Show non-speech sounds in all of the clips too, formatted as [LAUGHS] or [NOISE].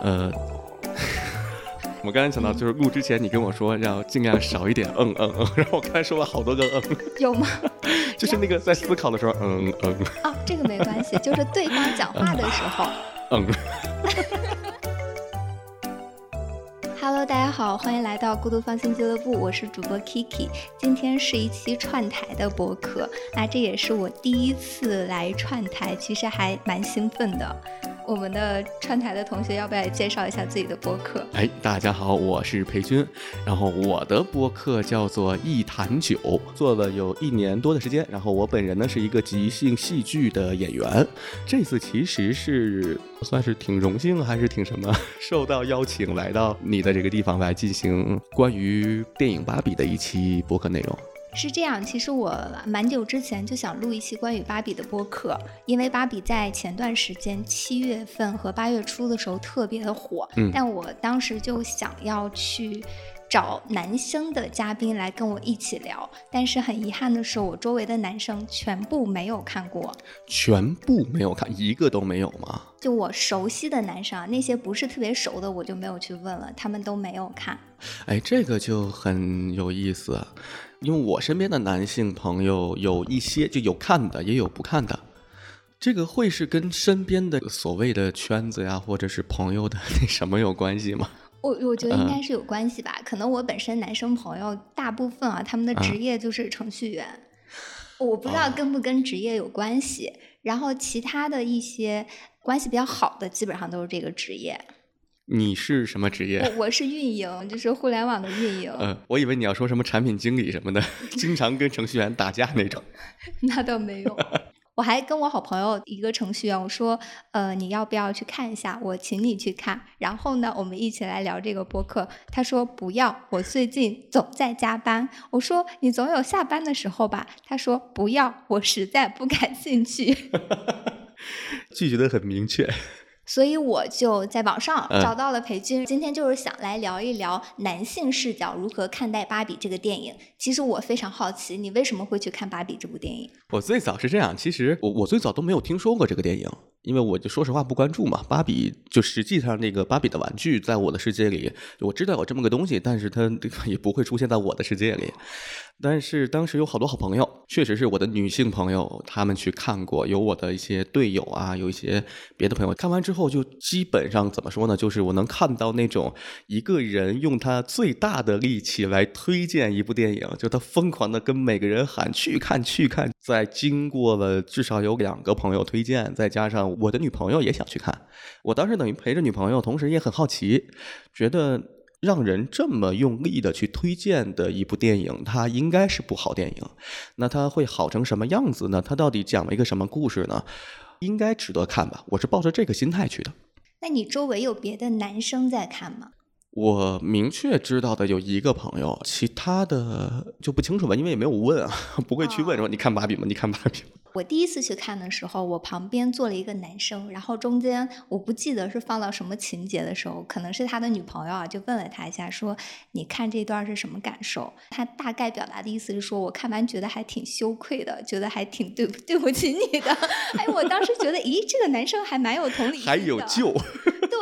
呃，[LAUGHS] 我刚才想到，就是录之前你跟我说要尽量少一点嗯嗯嗯，[LAUGHS] 然后我刚才说了好多个嗯，有吗？[LAUGHS] 就是那个在思考的时候，嗯嗯。哦，这个没关系，就是对方讲话的时候，嗯。Hello，大家好，欢迎来到孤独放心俱乐部，我是主播 Kiki。今天是一期串台的播客，那这也是我第一次来串台，其实还蛮兴奋的。我们的串台的同学要不要介绍一下自己的播客？哎，大家好，我是裴军，然后我的播客叫做一坛酒，做了有一年多的时间。然后我本人呢是一个即兴戏剧的演员，这次其实是算是挺荣幸还是挺什么，受到邀请来到你的这个地方来进行关于电影《芭比》的一期播客内容。是这样，其实我蛮久之前就想录一期关于芭比的播客，因为芭比在前段时间七月份和八月初的时候特别的火，嗯但我当时就想要去。找男生的嘉宾来跟我一起聊，但是很遗憾的是，我周围的男生全部没有看过。全部没有看，一个都没有吗？就我熟悉的男生啊，那些不是特别熟的，我就没有去问了，他们都没有看。哎，这个就很有意思，啊因为我身边的男性朋友有一些就有看的，也有不看的。这个会是跟身边的所谓的圈子呀，或者是朋友的那什么有关系吗？我我觉得应嗯该是有关系吧，可能我本身男生朋友大部分啊，他们的职嗯业就是程序员，我不知哦道跟不跟职业有关系。然后其他的一些关系比较好的，基本上都是这个职业。你是什么职业？我我是运营，就是互联网的运营，嗯，我以为你要说什么产品经理什么的，[LAUGHS] 经常跟程序员打架那种。[LAUGHS] 那倒没有。[LAUGHS] 我还跟我好朋友一个程序员，我说，呃，你要不要去看一下？我请你去看，然后呢，我们一起来聊这个播客。他说不要，我最近总在加班。我说你总有下班的时候吧？他说不要，我实在不感兴趣。拒绝的很明确。所以我就在网上嗯找到了裴军，今天就是想来聊一聊男性视角如何看待《芭比》这个电影。其实我非常好奇，你为什么会去看《芭比》这部电影？我最早是这样，其实我我最早都没有听说过这个电影，因为我就说实话不关注嘛。芭比就实际上那个芭比的玩具，在我的世界里，我知道有这么个东西，但是它这个也不会出现在我的世界里。但是当时有好多好朋友，确实是我的女性朋友，他们去看过，有我的一些队友啊，有一些别的朋友看完之后，就基本上怎么说呢？就是我能看到那种一个人用他最大的力气来推荐一部电影，就他疯狂的跟每个人喊去看去看。在经过了至少有两个朋友推荐，再加上我的女朋友也想去看，我当时等于陪着女朋友，同时也很好奇，觉得。让人这么用力的去推荐的一部电影，它应该是部好电影。那它会好成什么样子呢？它到底讲了一个什么故事呢？应该值得看吧？我是抱着这个心态去的。那你周围有别的男生在看吗？我明确知道的有一个朋友，其他的就不清楚吧，因为也没有问啊，不会去问说你看芭比吗？你看芭比吗？我第一次去看的时候，我旁边坐了一个男生，然后中间我不记得是放到什么情节的时候，可能是他的女朋友啊，就问了他一下，说你看这段是什么感受？他大概表达的意思是说，我看完觉得还挺羞愧的，觉得还挺对不对不起你的。[LAUGHS] 哎，我当时觉得，咦，这个男生还蛮有同理心的，还有救，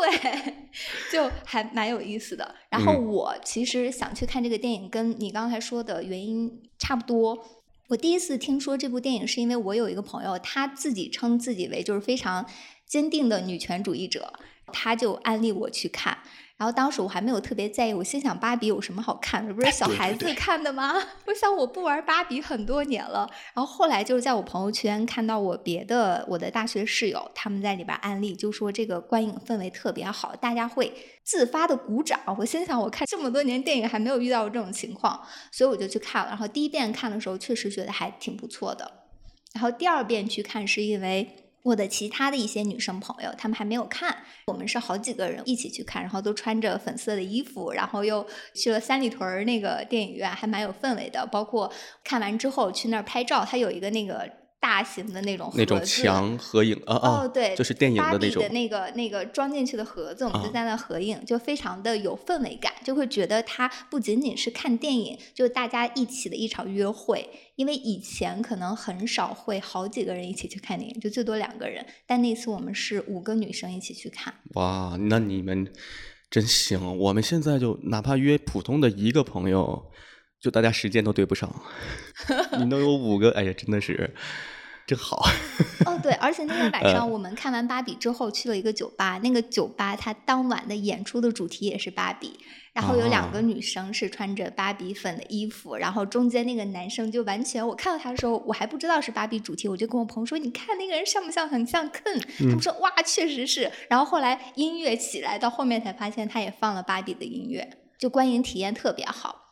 对，[LAUGHS] 就还蛮有意思的。然后嗯我其实想去看这个电影，跟你刚才说的原因差不多。我第一次听说这部电影，是因为我有一个朋友，他自己称自己为就是非常坚定的女权主义者，他就安利我去看。然后当时我还没有特别在意，我心想芭比有什么好看的？不是小孩子看的吗？[LAUGHS] 我想我不玩芭比很多年了。然后后来就是在我朋友圈看到我别的我的大学室友他们在里边安利，就说这个观影氛围特别好，大家会自发的鼓掌。我心想，我看这么多年电影还没有遇到过这种情况，所以我就去看了。然后第一遍看的时候确实觉得还挺不错的，然后第二遍去看是因为。我的其他的一些女生朋友，她们还没有看，我们是好几个人一起去看，然后都穿着粉色的衣服，然后又去了三里屯那个电影院，还蛮有氛围的。包括看完之后去那儿拍照，它有一个那个大型的那种那种墙合影啊啊，哦，对，就是电影的那种的那个那个装进去的盒子，我们就啊在那合影，就非常的有氛围感，就会觉得它不仅仅是看电影，就大家一起的一场约会。因为以前可能很少会好几个人一起去看电影，就最多两个人，但那次我们是五个女生一起去看。哇，那你们真行！我们现在就哪怕约普通的一个朋友，就大家时间都对不上。[LAUGHS] 你能有五个，哎呀，真的是真好。哦，对，而且那天晚 [LAUGHS] 呃上我们看完芭比之后去了一个酒吧，那个酒吧它当晚的演出的主题也是芭比，然后有两个啊女生是穿着芭比粉的衣服，然后中间那个男生就完全，我看到他的时候我还不知道是芭比主题，我就跟我朋友说，你看那个人像不像很像 Ken？他嗯们说哇，确实是。然后后来音乐起来，到后面才发现他也放了芭比的音乐，就观影体验特别好。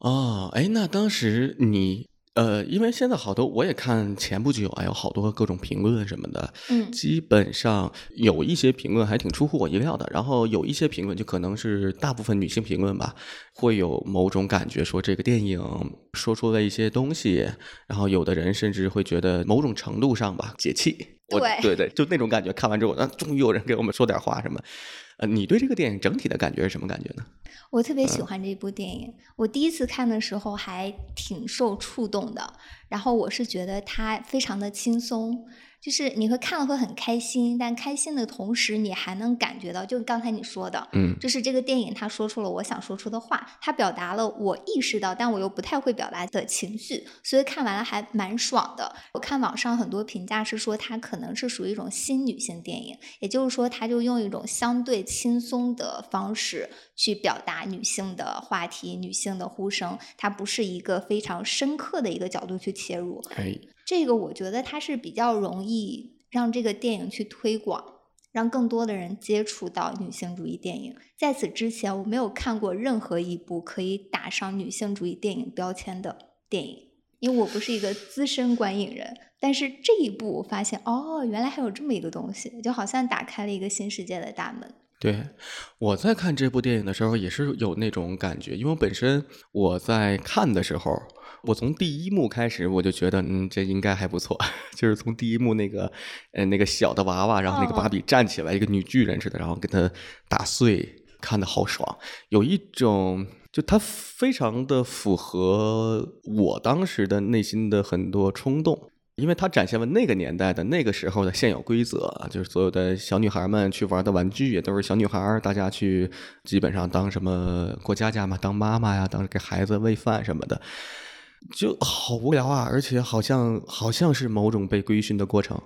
哦，哎，那当时你呃，因为现在好多我也看前不久啊，有好多各种评论什么的，嗯基本上有一些评论还挺出乎我意料的，然后有一些评论就可能是大部分女性评论吧，会有某种感觉说这个电影说出了一些东西，然后有的人甚至会觉得某种程度上吧解气。我对对对，就那种感觉，看完之后，啊，终于有人给我们说点话什么。呃，你对这个电影整体的感觉是什么感觉呢？我特别嗯喜欢这部电影，我第一次看的时候还挺受触动的。然后我是觉得它非常的轻松，就是你会看了会很开心，但开心的同时，你还能感觉到，就刚才你说的，嗯就是这个电影它说出了我想说出的话，它表达了我意识到但我又不太会表达的情绪，所以看完了还蛮爽的。我看网上很多评价是说它可能是属于一种新女性电影，也就是说，它就用一种相对轻松的方式去表达女性的话题、女性的呼声，它不是一个非常深刻的一个角度去切入。哎，这个我觉得它是比较容易让这个电影去推广，让更多的人接触到女性主义电影。在此之前，我没有看过任何一部可以打上女性主义电影标签的电影，因为我不是一个资深观影人。但是这一部，我发现哦，原来还有这么一个东西，就好像打开了一个新世界的大门。对，我在看这部电影的时候也是有那种感觉，因为本身我在看的时候，我从第一幕开始我就觉得，嗯，这应该还不错，[LAUGHS] 就是从第一幕那个，呃，那个小的娃娃，然后那个芭哦比站起来，一个女巨人似的，然后给她打碎，看的好爽，有一种。就它非常的符合我当时的内心的很多冲动，因为它展现了那个年代的那个时候的现有规则，就是所有的小女孩们去玩的玩具也都是小女孩，大家去基本上当什么过家家嘛，当妈妈呀，当给孩子喂饭什么的，就好无聊啊，而且好像好像是某种被规训的过程。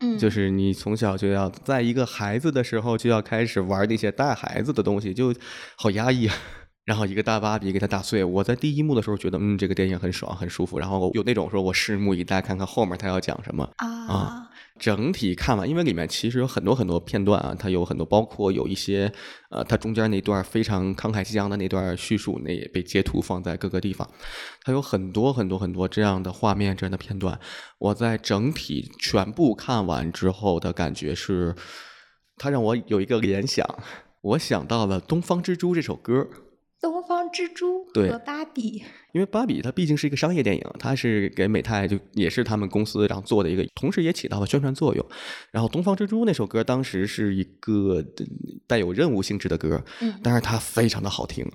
嗯，就是你从小就要在一个孩子的时候就要开始玩那些带孩子的东西，就好压抑啊。然后一个大芭比给他打碎，我在第一幕的时候觉得，嗯，这个电影很爽，很舒服。然后有那种说我拭目以待，看看后面他要讲什么。啊，整体看完，因为里面其实有很多很多片段啊，它有很多，包括有一些呃，它中间那段非常慷慨激昂的那段叙述，那也被截图放在各个地方。它有很多很多很多这样的画面、这样的片段。我在整体全部看完之后的感觉是，它让我有一个联想，我想到了《东方之珠》这首歌。东方之珠对和芭比，因为芭比它毕竟是一个商业电影，它是给美泰就也是他们公司然后做的一个，同时也起到了宣传作用。然后《东方之珠》那首歌当时是一个呃带有任务性质的歌，嗯，但是它非常的好听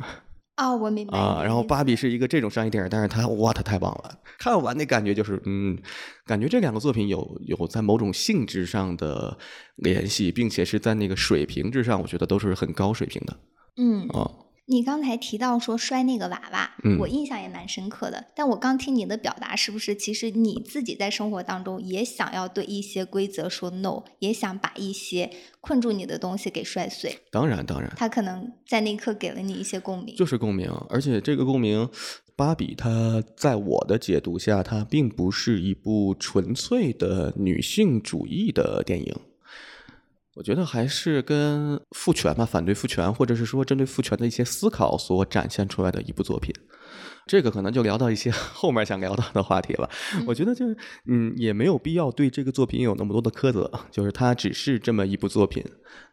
哦，我明白你啊。然后芭比是一个这种商业电影，但是它哇，它太棒了！看完那感觉就是，嗯，感觉这两个作品有有在某种性质上的联系，并且是在那个水平之上，我觉得都是很高水平的嗯。啊。你刚才提到说摔那个娃娃，嗯我印象也蛮深刻的。但我刚听你的表达，是不是其实你自己在生活当中也想要对一些规则说 no，也想把一些困住你的东西给摔碎？当然，当然，他可能在那一刻给了你一些共鸣。就是共鸣，而且这个共鸣，芭比它在我的解读下，它并不是一部纯粹的女性主义的电影。我觉得还是跟父权吧，反对父权，或者是说针对父权的一些思考所展现出来的一部作品。这个可能就聊到一些 [LAUGHS] 后面想聊到的话题了。我觉得就是，嗯，也没有必要对这个作品有那么多的苛责，就是它只是这么一部作品。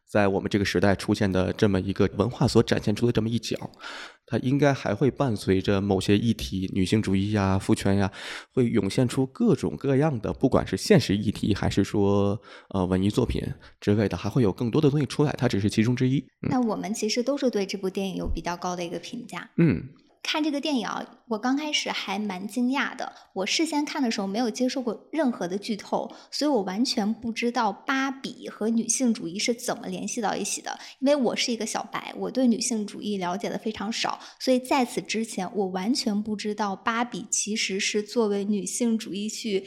在我们这个时代出现的这么一个文化所展现出的这么一角，它应该还会伴随着某些议题，女性主义呀、父权呀，会涌现出各种各样的，不管是现实议题，还是说呃文艺作品之类的，还会有更多的东西出来。它只是其中之一。那我们其实都是对这部电影有比较高的一个评价。嗯。看这个电影啊，我刚开始还蛮惊讶的。我事先看的时候没有接受过任何的剧透，所以我完全不知道芭比和女性主义是怎么联系到一起的。因为我是一个小白，我对女性主义了解的非常少，所以在此之前，我完全不知道芭比其实是作为女性主义去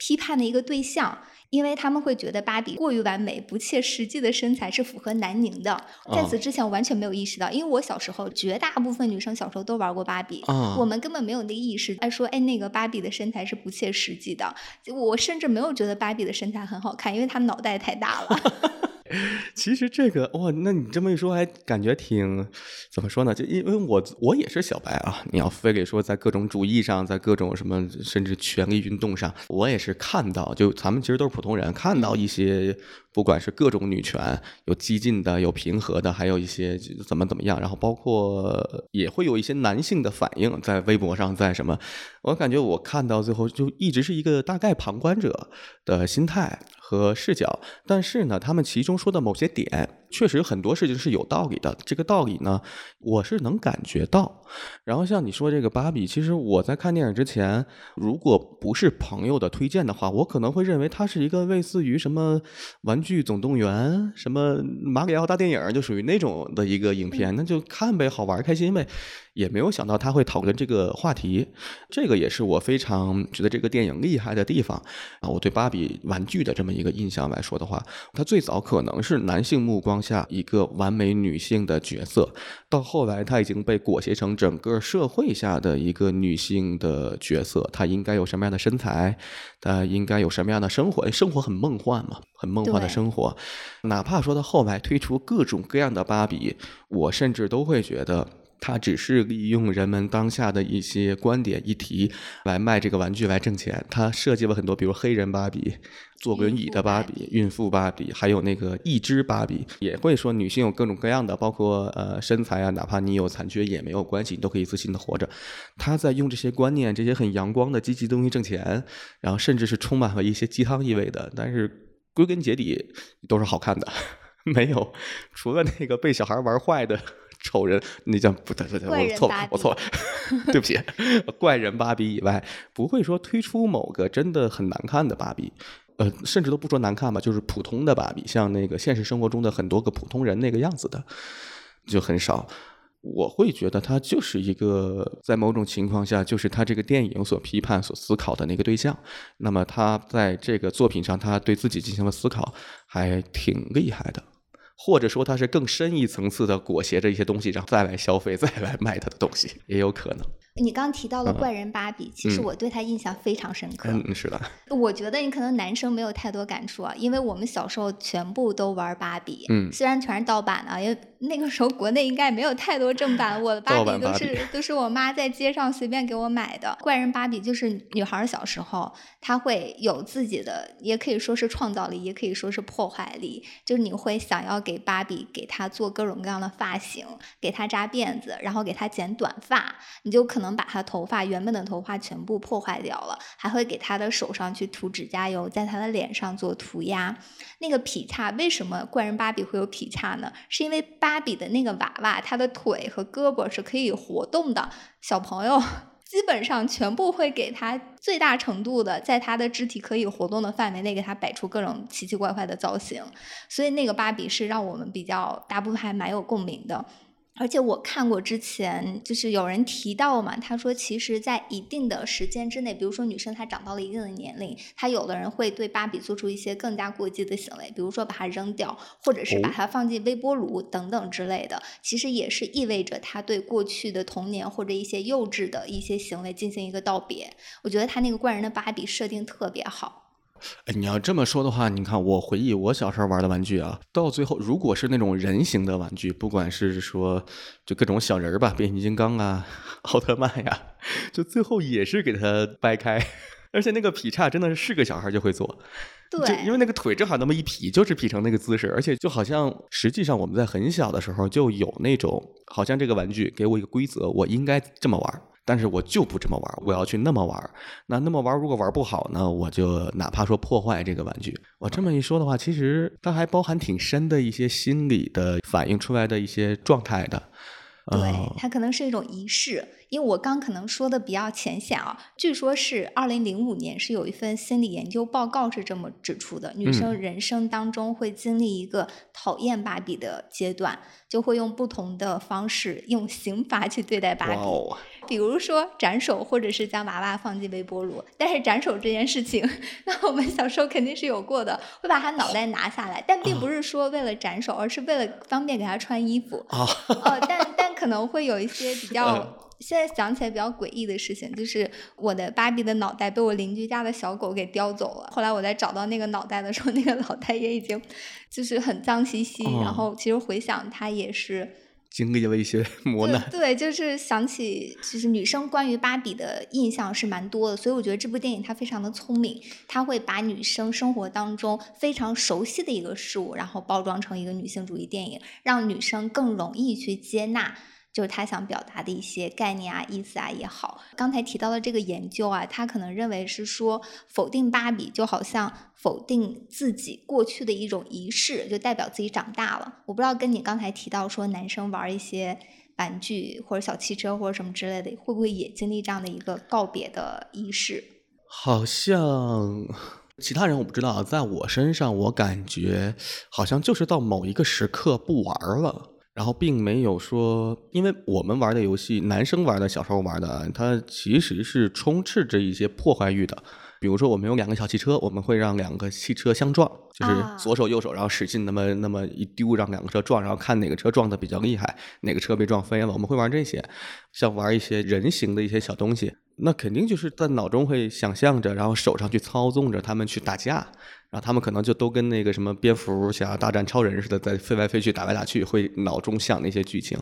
批判的一个对象。因为他们会觉得芭比过于完美、不切实际的身材是符合南宁的。在此之前，我完全没有意识到，因为我小时候绝大部分女生小时候都玩过芭比，我们根本没有那个意识，哎说哎那个芭比的身材是不切实际的。我甚至没有觉得芭比的身材很好看，因为她脑袋太大了。[LAUGHS] [LAUGHS] 其实这个哇，那你这么一说，还感觉挺怎么说呢？就因为我我也是小白啊，你要非得说在各种主义上，在各种什么甚至权力运动上，我也是看到，就咱们其实都是普通人，看到一些。不管是各种女权，有激进的，有平和的，还有一些怎么怎么样，然后包括也会有一些男性的反应，在微博上，在什么，我感觉我看到最后就一直是一个大概旁观者的心态和视角，但是呢，他们其中说的某些点。确实很多事情是有道理的，这个道理呢，我是能感觉到。然后像你说这个芭比，其实我在看电影之前，如果不是朋友的推荐的话，我可能会认为它是一个类似于什么《玩具总动员》、什么《马里奥大电影》，就属于那种的一个影片，那就看呗，好玩开心呗。也没有想到他会讨论这个话题，这个也是我非常觉得这个电影厉害的地方啊！我对芭比玩具的这么一个印象来说的话，它最早可能是男性目光下一个完美女性的角色，到后来她已经被裹挟成整个社会下的一个女性的角色，她应该有什么样的身材，她应该有什么样的生活？生活很梦幻嘛，很梦幻的生活。哪怕说到后来推出各种各样的芭比，我甚至都会觉得。他只是利用人们当下的一些观点议题来卖这个玩具来挣钱。他设计了很多，比如黑人芭比、坐轮椅的芭比、孕妇芭比，还有那个义肢芭比，也会说女性有各种各样的，包括呃身材啊，哪怕你有残缺也没有关系，你都可以自信的活着。他在用这些观念、这些很阳光的积极东西挣钱，然后甚至是充满了一些鸡汤意味的，但是归根结底都是好看的，[LAUGHS] 没有除了那个被小孩玩坏的。丑人，那叫不对不对，我错了，我错了，对不起，[LAUGHS] 怪人芭比以外，不会说推出某个真的很难看的芭比，呃，甚至都不说难看吧，就是普通的芭比，像那个现实生活中的很多个普通人那个样子的，就很少。我会觉得他就是一个在某种情况下，就是他这个电影所批判、所思考的那个对象。那么他在这个作品上，他对自己进行了思考，还挺厉害的。或者说，它是更深一层次的裹挟着一些东西，然后再来消费，再来卖它的东西，也有可能。你刚提到了怪人芭比，其实我对他印象非常深刻。嗯，是的。我觉得你可能男生没有太多感触啊，因为我们小时候全部都玩芭比，嗯，虽然全是盗版的，因为那个时候国内应该没有太多正版。我的芭比都是都是我妈在街上随便给我买的。怪人芭比就是女孩小时候，她会有自己的，也可以说是创造力，也可以说是破坏力。就是你会想要给芭比给她做各种各样的发型，给她扎辫子，然后给她剪短发，你就可。能把她头发原本的头发全部破坏掉了，还会给她的手上去涂指甲油，在她的脸上做涂鸦。那个劈叉，为什么怪人芭比会有劈叉呢？是因为芭芭比的那个娃娃，他的腿和胳膊是可以活动的。小朋友 [LAUGHS] 基本上全部会给他最大程度的，在他的肢体可以活动的范围内，给他摆出各种奇奇怪怪的造型。所以那个芭比是让我们比较大部分还蛮有共鸣的。而且我看过之前，就是有人提到嘛，他说其实，在一定的时间之内，比如说女生她长到了一定的年龄，她有的人会对芭比做出一些更加过激的行为，比如说把它扔掉，或者是把它放进微波炉等等之类的，其实也是意味着她对过去的童年或者一些幼稚的一些行为进行一个道别。我觉得他那个怪人的芭比设定特别好。哎，你要这么说的话，你看我回忆我小时候玩的玩具啊，到最后如果是那种人形的玩具，不管是说就各种小人儿吧，变形金刚啊、奥特曼呀，就最后也是给它掰开，[LAUGHS] 而且那个劈叉真的是是个小孩就会做，就对，因为那个腿正好那么一劈，就是劈成那个姿势，而且就好像实际上我们在很小的时候就有那种，好像这个玩具给我一个规则，我应该这么玩儿。但是我就不这么玩，我要去那么玩。那那么玩，如果玩不好呢，我就哪怕说破坏这个玩具。我这么一说的话，其实它还包含挺深的一些心理的反映出来的一些状态的。对呃，它可能是一种仪式，因为我刚可能说的比较浅显啊。据说是二零零五年是有一份心理研究报告是这么指出的：女生嗯人生当中会经历一个讨厌芭比的阶段，就会用不同的方式用刑罚去对待芭比。哦，比如说斩首，或者是将娃娃放进微波炉。但是斩首这件事情，[LAUGHS] 那我们小时候肯定是有过的，会把他脑袋拿下来，但并不是说为了斩首，而是为了方便给他穿衣服。哦，呃，但但可能会有一些比较 [LAUGHS] 嗯。现在想起来比较诡异的事情，就是我的芭比的脑袋被我邻居家的小狗给叼走了。后来我在找到那个脑袋的时候，那个脑袋也已经就是很脏兮兮。哦然后其实回想，它也是经历了一些磨难。对对，就是想起，其实女生关于芭比的印象是蛮多的，所以我觉得这部电影它非常的聪明，它会把女生生活当中非常熟悉的一个事物，然后包装成一个女性主义电影，让女生更容易去接纳。就是他想表达的一些概念啊、意思啊也好，刚才提到的这个研究啊，他可能认为是说否定芭比就好像否定自己过去的一种仪式，就代表自己长大了。我不知道跟你刚才提到说男生玩一些玩具或者小汽车或者什么之类的，会不会也经历这样的一个告别的仪式？好像其他人我不知道，在我身上我感觉好像就是到某一个时刻不玩了。然后并没有说，因为我们玩的游戏，男生玩的，小时候玩的，它其实是充斥着一些破坏欲的。比如说，我们有两个小汽车，我们会让两个汽车相撞，就是啊左手右手，然后使劲那么那么一丢，让两个车撞，然后看哪个车撞的比较厉害，哪个车被撞飞了。我们会玩这些，像玩一些人形的一些小东西，那肯定就是在脑中会想象着，然后手上去操纵着他们去打架，然后他们可能就都跟那个什么蝙蝠侠大战超人似的，在飞来飞去、打来打去，会脑中想那些剧情。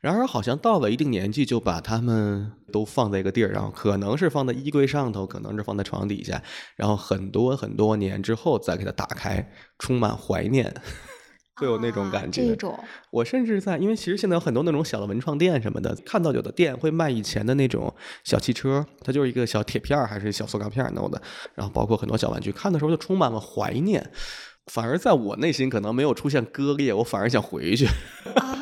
然而，好像到了一定年纪，就把它们都放在一个地儿，然后可能是放在衣柜上头，可能是放在床底下，然后很多很多年之后再给它打开，充满怀念，[LAUGHS] 会有那种啊感觉。这种我甚至在，因为其实现在有很多那种小的文创店什么的，看到有的店会卖以前的那种小汽车，它就是一个小铁片儿还是小塑料片儿弄的，然后包括很多小玩具，看的时候就充满了怀念。反而在我内心可能没有出现割裂，我反而想回去。[LAUGHS] 啊。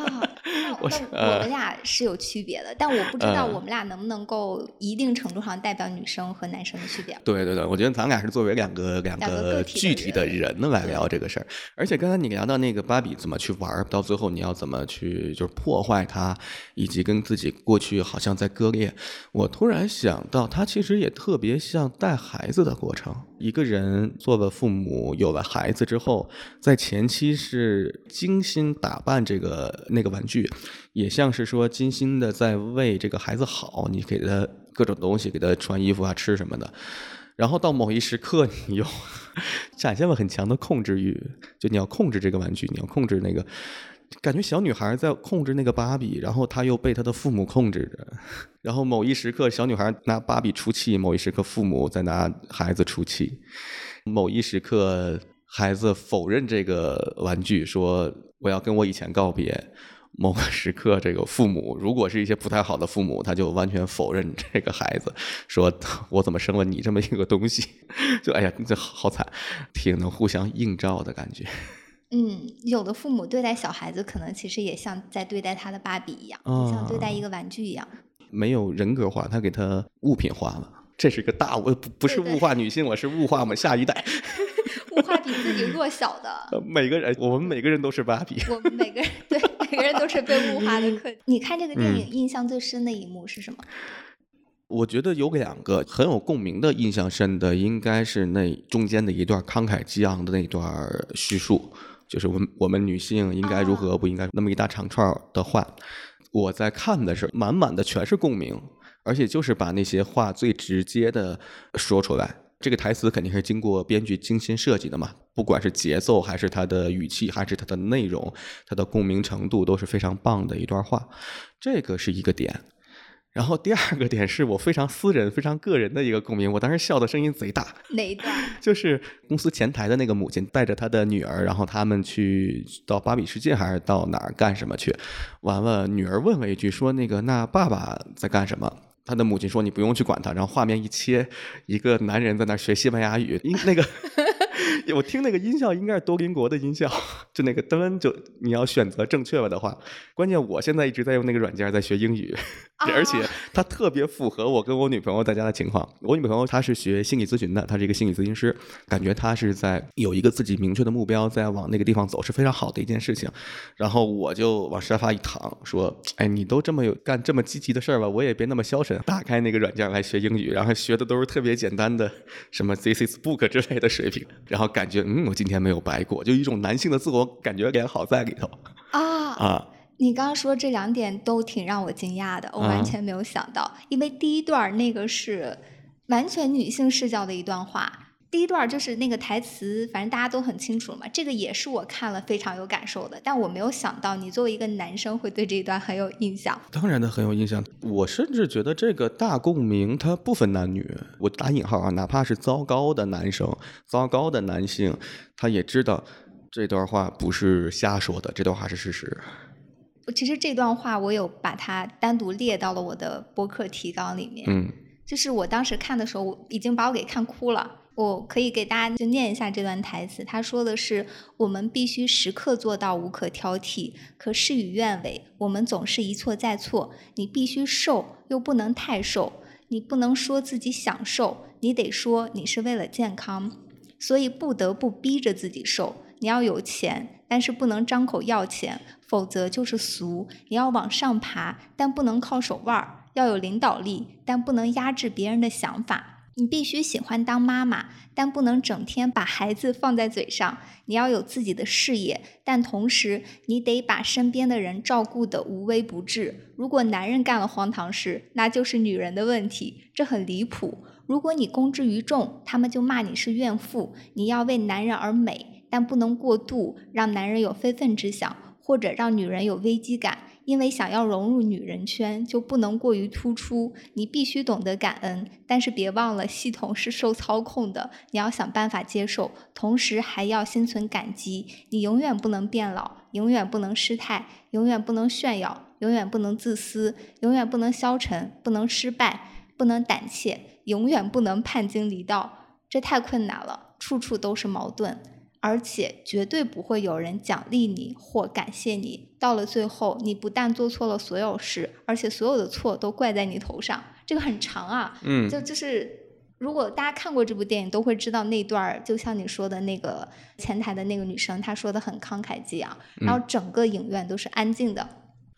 那我我们俩是有区别的，但我不知道呃我们俩能不能够一定程度上代表女生和男生的区别。对对对，我觉得咱俩是作为两个两两个具体的人人来聊这个事儿。而且刚才你聊到那个芭比怎么去玩儿，到最后你要怎么去就是破坏它，以及跟自己过去好像在割裂。我突然想到，它其实也特别像带孩子的过程。一个人做了父母，有了孩子之后，在前期是精心打扮这个那个玩具，也像是说精心的在为这个孩子好，你给他各种东西，给他穿衣服啊、吃什么的。然后到某一时刻，你又 [LAUGHS] 展现了很强的控制欲，就你要控制这个玩具，你要控制那个，感觉小女孩在控制那个芭比，然后她又被她的父母控制着。[LAUGHS] 然后某一时刻，小女孩拿芭比出气；某一时刻，父母在拿孩子出气；某一时刻，孩子否认这个玩具，说我要跟我以前告别。某个时刻，这个父母如果是一些不太好的父母，他就完全否认这个孩子，说我怎么生了你这么一个东西？[LAUGHS] 就哎呀，这好惨，挺能互相映照的感觉。嗯，有的父母对待小孩子，可能其实也像在对待他的芭比一样，像对待一个玩具一样。没有人格化，他给他物品化了。这是一个大我，不不是物化女性，我是物化我们下一代。[LAUGHS] 物化比自己弱小的，呃每个人，我们每个人都是芭比。我们每个人对每个人都是被物化的客。[LAUGHS] 你看这个电嗯影印象最深的一幕是什么？我觉得有两个很有共鸣的、印象深的，应该是那中间的一段慷慨激昂的那段叙述，就是我们我们女性应该如何，不应该那么一大长串的话。我在看的时候，满满的全是共鸣，而且就是把那些话最直接的说出来。这个台词肯定是经过编剧精心设计的嘛，不管是节奏还是它的语气，还是它的内容，它的共鸣程度都是非常棒的一段话，这个是一个点。然后第二个点是我非常私人、非常个人的一个共鸣，我当时笑的声音贼大。哪一段？[LAUGHS] 就是公司前台的那个母亲带着她的女儿，然后他们去到芭比世界还是到哪儿干什么去？完了，女儿问了一句说：“那个，那爸爸在干什么？”他的母亲说：“你不用去管他。”然后画面一切，一个男人在那学西班牙语，那个。[LAUGHS] 我听那个音效应该是多邻国的音效，就那个噔，就你要选择正确了的话。关键我现在一直在用那个软件在学英语，而且他特别符合我跟我女朋友在家的情况。我女朋友她是学心理咨询的，她是一个心理咨询师，感觉她是在有一个自己明确的目标，在往那个地方走，是非常好的一件事情。然后我就往沙发一躺，说：“哎，你都这么有干这么积极的事儿了，我也别那么消沉，打开那个软件来学英语。”然后学的都是特别简单的，什么 This is book 之类的水平，然后。感觉嗯，我今天没有白过，就一种男性的自我感觉良好在里头啊啊！你刚刚说这两点都挺让我惊讶的，我完全没有想到，因为第一段那个是完全女性视角的一段话。第一段就是那个台词，反正大家都很清楚了嘛。这个也是我看了非常有感受的，但我没有想到你作为一个男生会对这一段很有印象。当然的很有印象，我甚至觉得这个大共鸣它不分男女，我打引号啊，哪怕是糟糕的男生、糟糕的男性，他也知道这段话不是瞎说的，这段话是事实。其实这段话我有把它单独列到了我的博客提纲里面。嗯，就是我当时看的时候，我已经把我给看哭了。我可以给大家就念一下这段台词，他说的是：“我们必须时刻做到无可挑剔，可事与愿违，我们总是一错再错。你必须瘦，又不能太瘦，你不能说自己想瘦，你得说你是为了健康，所以不得不逼着自己瘦。你要有钱，但是不能张口要钱，否则就是俗。你要往上爬，但不能靠手腕儿，要有领导力，但不能压制别人的想法。”你必须喜欢当妈妈，但不能整天把孩子放在嘴上。你要有自己的事业，但同时你得把身边的人照顾得无微不至。如果男人干了荒唐事，那就是女人的问题，这很离谱。如果你公之于众，他们就骂你是怨妇。你要为男人而美，但不能过度，让男人有非分之想，或者让女人有危机感。因为想要融入女人圈，就不能过于突出。你必须懂得感恩，但是别忘了系统是受操控的。你要想办法接受，同时还要心存感激。你永远不能变老，永远不能失态，永远不能炫耀，永远不能自私，永远不能消沉，不能失败，不能胆怯，永远不能叛经离道。这太困难了，处处都是矛盾。而且绝对不会有人奖励你或感谢你。到了最后，你不但做错了所有事，而且所有的错都怪在你头上。这个很长啊，嗯，就就是，如果大家看过这部电影，都会知道那段儿，就像你说的那个前台的那个女生，她说的很慷慨激昂，然后整个影院都是安静的。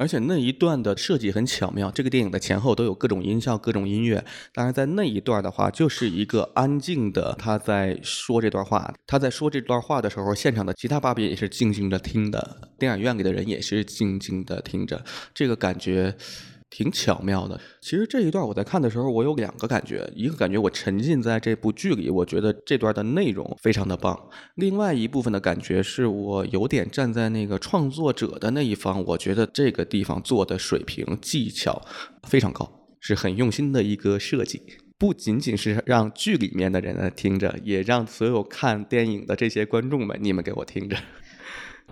而且那一段的设计很巧妙，这个电影的前后都有各种音效、各种音乐。当然，在那一段的话，就是一个安静的，他在说这段话。他在说这段话的时候，现场的其他芭比也是静静的听的，电影院里的人也是静静的听着，这个感觉。挺巧妙的。其实这一段我在看的时候，我有两个感觉：一个感觉我沉浸在这部剧里，我觉得这段的内容非常的棒；另外一部分的感觉是我有点站在那个创作者的那一方，我觉得这个地方做的水平技巧非常高，是很用心的一个设计。不仅仅是让剧里面的人听着，也让所有看电影的这些观众们，你们给我听着。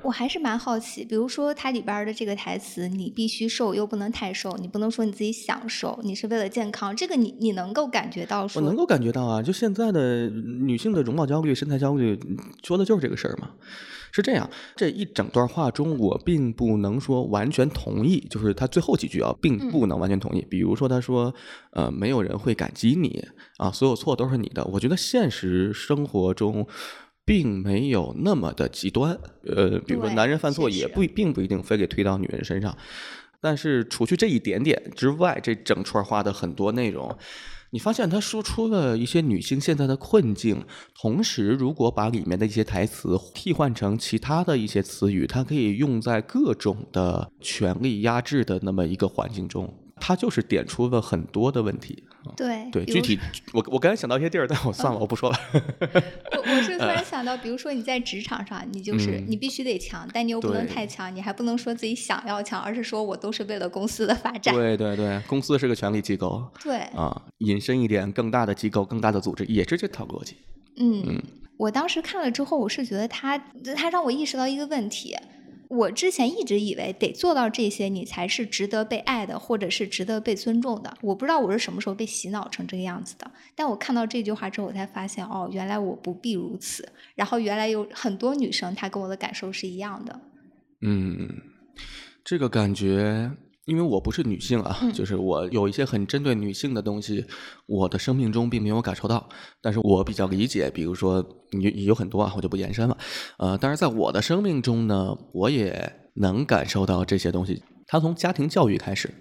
我还是蛮好奇，比如说它里边的这个台词，你必须瘦又不能太瘦，你不能说你自己想瘦，你是为了健康，这个你你能够感觉到？我能够感觉到啊，就现在的女性的容貌焦虑、身材焦虑，说的就是这个事儿嘛。是这样，这一整段话中，我并不能说完全同意，就是他最后几句啊，并不能完全同意。比如说他说，呃，没有人会感激你啊，所有错都是你的。我觉得现实生活中。并没有那么的极端，呃，比如说男人犯错也不并不一定非给推到女人身上，但是除去这一点点之外，这整串话的很多内容，你发现他说出了一些女性现在的困境，同时如果把里面的一些台词替换成其他的一些词语，它可以用在各种的权力压制的那么一个环境中。他就是点出了很多的问题。对对，具体我我刚才想到一些地儿，但我算了，我不说了。我我是突然想到，比如说你在职场上，你就是你必须得强，但你又不能太强，你还不能说自己想要强，而是说我都是为了公司的发展。对对对，公司是个权力机构。对啊，引申一点，更大的机构、更大的组织也是这套逻辑。嗯，我当时看了之后，我是觉得他他让我意识到一个问题。我之前一直以为得做到这些，你才是值得被爱的，或者是值得被尊重的。我不知道我是什么时候被洗脑成这个样子的。但我看到这句话之后，我才发现，哦，原来我不必如此。然后原来有很多女生，她跟我的感受是一样的。嗯，这个感觉。因为我不是女性啊，就是我有一些很针对女性的东西，我的生命中并没有感受到。但是我比较理解，比如说有有很多啊，我就不延伸了。呃，但是在我的生命中呢，我也能感受到这些东西。他从家庭教育开始，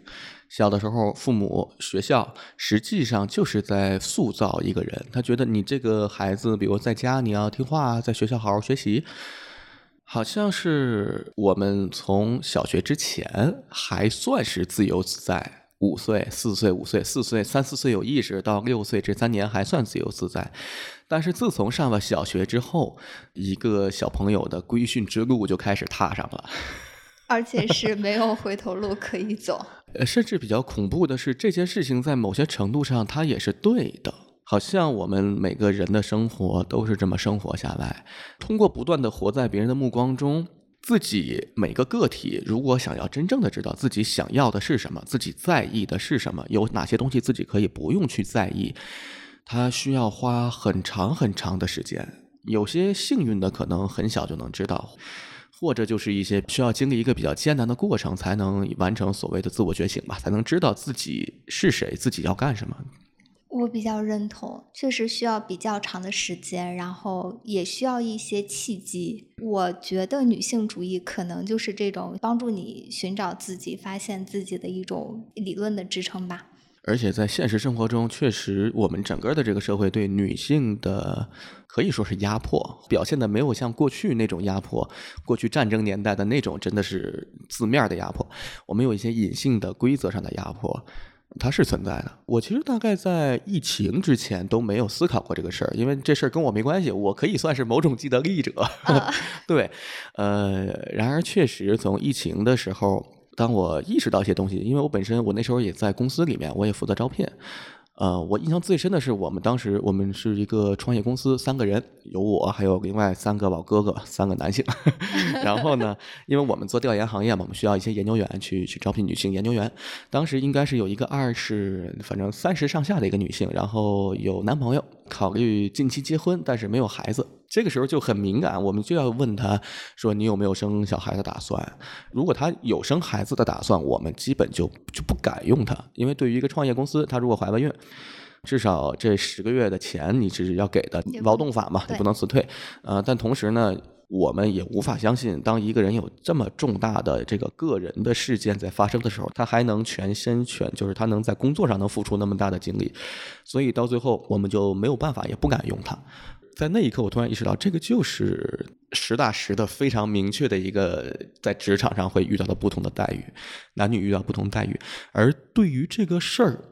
小的时候，父母、学校实际上就是在塑造一个人。他觉得你这个孩子，比如在家你要听话，在学校好好学习。好像是我们从小学之前还算是自由自在，五岁、四岁、五岁、四岁、三四岁有意识，到六岁这三年还算自由自在。但是自从上了小学之后，一个小朋友的规训之路就开始踏上了，[LAUGHS] 而且是没有回头路可以走。呃，甚至比较恐怖的是，这件事情在某些程度上它也是对的。好像我们每个人的生活都是这么生活下来，通过不断的活在别人的目光中，自己每个个体如果想要真正的知道自己想要的是什么，自己在意的是什么，有哪些东西自己可以不用去在意，他需要花很长很长的时间。有些幸运的可能很小就能知道，或者就是一些需要经历一个比较艰难的过程才能完成所谓的自我觉醒吧，才能知道自己是谁，自己要干什么。我比较认同，确实需要比较长的时间，然后也需要一些契机。我觉得女性主义可能就是这种帮助你寻找自己、发现自己的一种理论的支撑吧。而且在现实生活中，确实我们整个的这个社会对女性的可以说是压迫，表现的没有像过去那种压迫，过去战争年代的那种真的是字面的压迫。我们有一些隐性的规则上的压迫。它是存在的。我其实大概在疫情之前都没有思考过这个事儿，因为这事儿跟我没关系，我可以算是某种既得利益者。[LAUGHS] 对，呃，然而确实从疫情的时候，当我意识到一些东西，因为我本身我那时候也在公司里面，我也负责招聘。呃，我印象最深的是，我们当时我们是一个创业公司，三个人，有我，还有另外三个老哥哥，三个男性。[LAUGHS] 然后呢，因为我们做调研行业嘛，我们需要一些研究员去去招聘女性研究员。当时应该是有一个二十，反正三十上下的一个女性，然后有男朋友，考虑近期结婚，但是没有孩子。这个时候就很敏感，我们就要问他说：“你有没有生小孩的打算？”如果他有生孩子的打算，我们基本就就不敢用他，因为对于一个创业公司，他如果怀了孕，至少这十个月的钱你是要给的，劳动法嘛，你不能辞退。呃，但同时呢，我们也无法相信，当一个人有这么重大的这个个人的事件在发生的时候，他还能全身全，就是他能在工作上能付出那么大的精力，所以到最后我们就没有办法，也不敢用他。在那一刻，我突然意识到，这个就是实打实的、非常明确的一个在职场上会遇到的不同的待遇，男女遇到不同待遇。而对于这个事儿，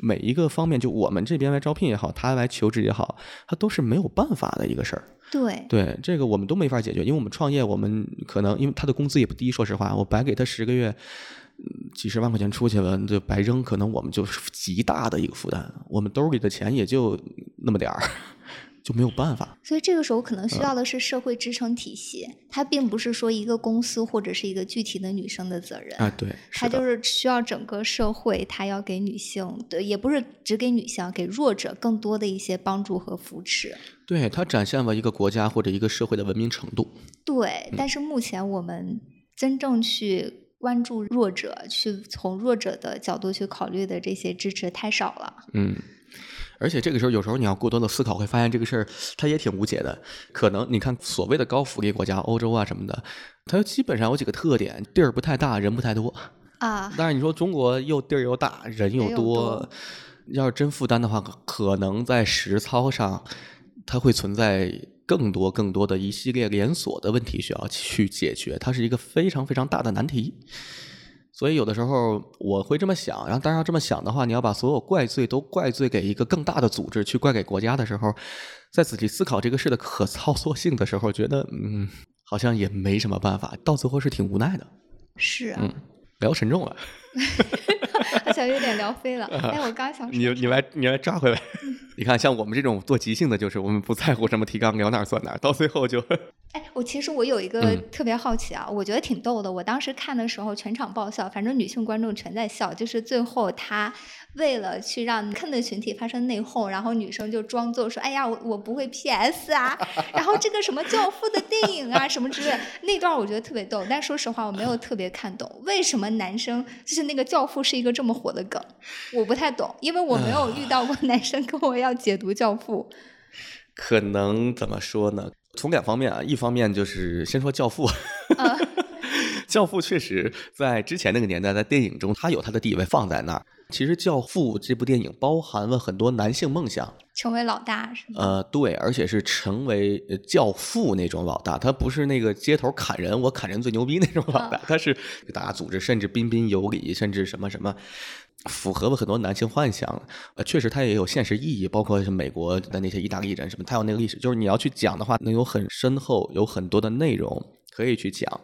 每一个方面，就我们这边来招聘也好，他来求职也好，他都是没有办法的一个事儿。对对，这个我们都没法解决，因为我们创业，我们可能因为他的工资也不低，说实话，我白给他十个月，几十万块钱出去了，就白扔，可能我们就是极大的一个负担，我们兜里的钱也就那么点儿。[LAUGHS] 就没有办法，所以这个时候可能需要的是社会支撑体系，它并不是说一个公司或者是一个具体的女生的责任啊，对，它就是需要整个社会，它要给女性对，也不是只给女性，给弱者更多的一些帮助和扶持。对，它展现了一个国家或者一个社会的文明程度。对，但是目前我们真正去关注弱者，去从弱者的角度去考虑的这些支持太少了。嗯。而且这个时候，有时候你要过多的思考，会发现这个事儿它也挺无解的。可能你看所谓的高福利国家，欧洲啊什么的，它基本上有几个特点：地儿不太大，人不太多啊。但是你说中国又地儿又大，人又多，要是真负担的话，可能在实操上，它会存在更多更多的一系列连锁的问题需要去解决。它是一个非常非常大的难题。所以有的时候我会这么想，然后当然要这么想的话，你要把所有怪罪都怪罪给一个更大的组织，去怪给国家的时候，在仔细思考这个事的可操作性的时候，觉得嗯，好像也没什么办法，到最后是挺无奈的。是啊，嗯，聊沉重了，[LAUGHS] 好像有点聊飞了。哎，我刚想说你你来你来抓回来。[LAUGHS] 你看，像我们这种做即兴的，就是我们不在乎什么提纲，聊哪儿算哪儿，到最后就。哎，我其实我有一个嗯特别好奇啊，我觉得挺逗的。我当时看的时候全场爆笑，反正女性观众全在笑。就是最后他为了去让坑的群体发生内讧，然后女生就装作说：“哎呀，我我不会 PS 啊。”然后这个什么教父的电影啊什么之类，那段我觉得特别逗。但说实话，我没有特别看懂为什么男生就是那个教父是一个这么火的梗，我不太懂，因为我没有遇到过男生跟我要解读教父。可能怎么说呢？从两方面啊，一方面就是先说 [LAUGHS]《教父》，嗯教父》确实在之前那个年代，在电影中他有他的地位放在那儿。其实《教父》这部电影包含了很多男性梦想，成为老大是吗？呃，对，而且是成为呃教父那种老大，他不是那个街头砍人，我砍人最牛逼那种老大，他是大家组织，甚至彬彬有礼，甚至什么什么，符合了很多男性幻想。呃，确实它也有现实意义，包括是美国的那些意大利人什么，他有那个历史，就是你要去讲的话，能有很深厚，有很多的内容可以去讲。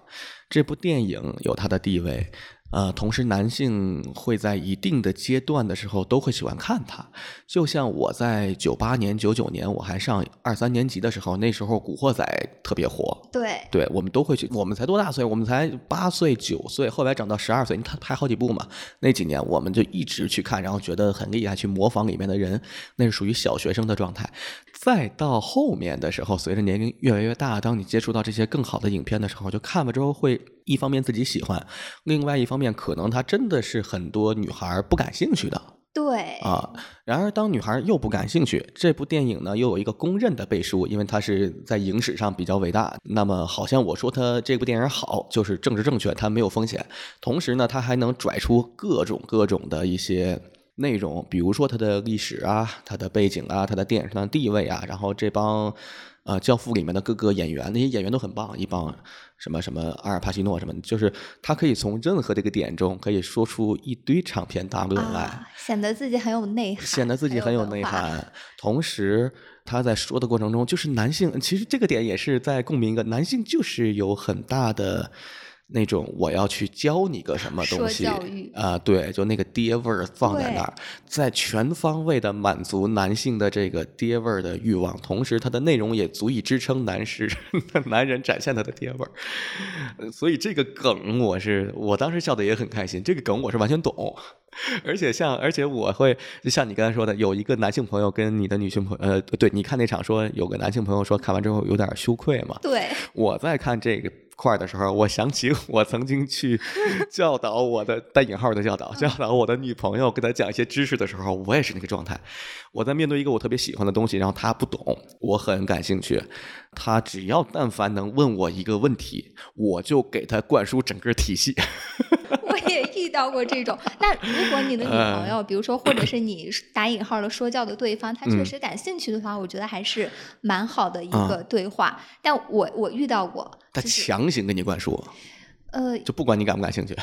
这部电影有它的地位。呃，同时男性会在一定的阶段的时候都会喜欢看它，就像我在九八年、九九年我还上二三年级的时候，那时候《古惑仔》特别火，对，对我们都会去。我们才多大岁？我们才八岁、九岁，后来长到十二岁，他拍好几部嘛。那几年我们就一直去看，然后觉得很厉害，去模仿里面的人，那是属于小学生的状态。再到后面的时候，随着年龄越来越大，当你接触到这些更好的影片的时候，就看了之后会一方面自己喜欢，另外一方面可能它真的是很多女孩不感兴趣的。对啊，然而当女孩又不感兴趣，这部电影呢又有一个公认的背书，因为它是在影史上比较伟大。那么好像我说它这部电影好，就是政治正确，它没有风险。同时呢，它还能拽出各种各种的一些内容，比如说它的历史啊、它的背景啊、它的电影上的地位啊，然后这帮呃《教父》里面的各个演员，那些演员都很棒，一帮什么什么阿尔帕西诺什么，就是他可以从任何这个点中可以说出一堆长篇大论来。啊，显得自己很有内涵，显得自己很有内。涵。同时，他在说的过程中，就是男性，其实这个点也是在共鸣一个，男性就是有很大的那种我要去教你个什么东西啊、对，就那个爹味儿放在那儿，在全方位的满足男性的这个爹味儿的欲望，同时它的内容也足以支撑男士 [LAUGHS] 男人展现他的爹味儿。呃所以这个梗，我是我当时笑的也很开心，这个梗我是完全懂。[LAUGHS] 而且像，而且我会就像你刚才说的，有一个男性朋友跟你的女性朋友，呃，对，你看那场说有个男性朋友说看完之后有点羞愧嘛。对，我在看这个块儿的时候，我想起 [LAUGHS] 我曾经去 [LAUGHS] 教导我的带引号的教导，教导我的女朋友，跟她讲一些知识的时候，我也是那个状态。我在面对一个我特别喜欢的东西，然后她不懂，我很感兴趣，她只要但凡能问我一个问题，我就给她灌输整个体系。[LAUGHS] 我也遇到过这种。那如果你的女朋嗯友，比如说，或者是你打引号的说教的对方，她确实感兴趣的话，我觉得还是蛮好的一个对话。但我我遇到过，强行给你灌输，呃就不管你感不感兴趣。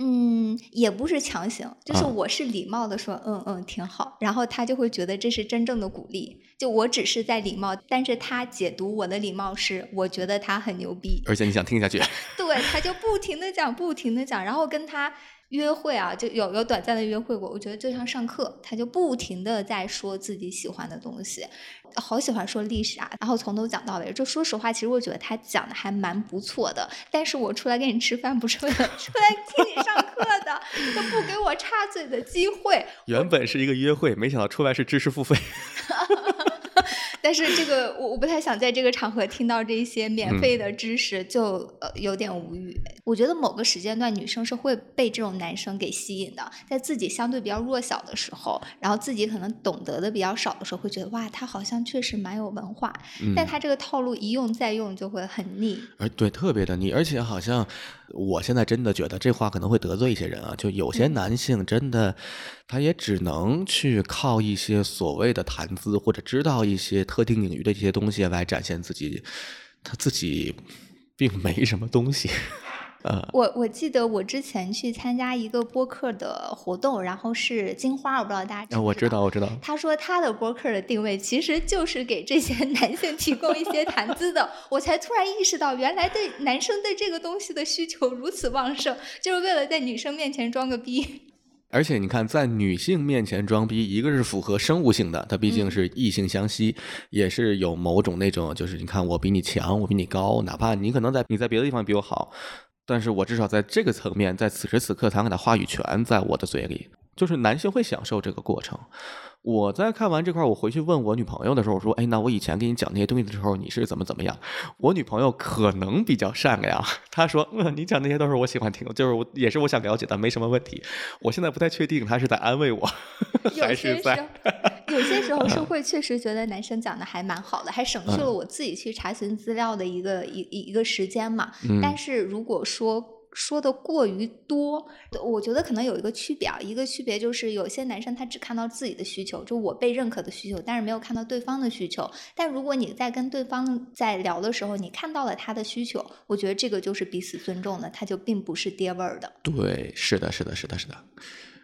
嗯，也不是强行，就是啊我是礼貌的说，嗯嗯，挺好，然后他就会觉得这是真正的鼓励。就我只是在礼貌，但是他解读我的礼貌是，我觉得他很牛逼，而且你想听下去，[LAUGHS] 对，他就不停的讲，不停的讲，然后跟他约会啊，就有有短暂的约会过，我觉得就像上课，他就不停的在说自己喜欢的东西，好喜欢说历史啊，然后从头讲到尾。就说实话，其实我觉得他讲的还蛮不错的，但是我出来跟你吃饭不是为了出来听你上课的，他不给我插嘴的机会。原本是一个约会，没想到出来是知识付费。[LAUGHS] 但是这个我我不太想在这个场合听到这些免嗯费的知识，就呃有点无语。我觉得某个时间段女生是会被这种男生给吸引的，在自己相对比较弱小的时候，然后自己可能懂得的比较少的时候，会觉得哇，他好像确实蛮有文化，嗯但他这个套路一用再用就会很腻。而对，特别的腻，而且好像我现在真的觉得这话可能会得罪一些人啊，就有些男性真的，他也只能去靠一些所谓的谈资或者知道一些特定领域的一些东西来展现自己，他自己并没什么东西。[LAUGHS] 呃，我我记得我之前去参加一个播客的活动，然后是金花，我不知道大家知不啊，我知知道，我知道。他说他的播客的定位其实就是给这些男性提供一些谈资的，[LAUGHS] 我才突然意识到，原来对男生对这个东西的需求如此旺盛，就是为了在女生面前装个逼。而且你看，在女性面前装逼，一个是符合生物性的，它毕竟是异性相吸，也是有某种那种，就是你看我比你强，我比你高，哪怕你可能在你在别的地方比我好，但是我至少在这个层面，在此时此刻，他给他话语权在我的嘴里，就是男性会享受这个过程。我在看完这块儿，我回去问我女朋友的时候，我说：“哎，那我以前给你讲那些东西的时候，你是怎么怎么样？”我女朋友可能比较善良，她说：“嗯，你讲那些都是我喜欢听，就是我也是我想了解的，没什么问题。”我现在不太确定她是在安慰我，还是在，有些时候是会确实觉得男生讲的还蛮好的，还省去了我自己去查询资料的一个一一一个时间嘛。但是如果说说的过于多，我觉得可能有一个区别啊，一个区别就是有些男生他只看到自己的需求，就我被认可的需求，但是没有看到对方的需求。但如果你在跟对方在聊的时候，你看到了他的需求，我觉得这个就是彼此尊重的，他就并不是爹味儿的。对，是的，是的，是的，是的。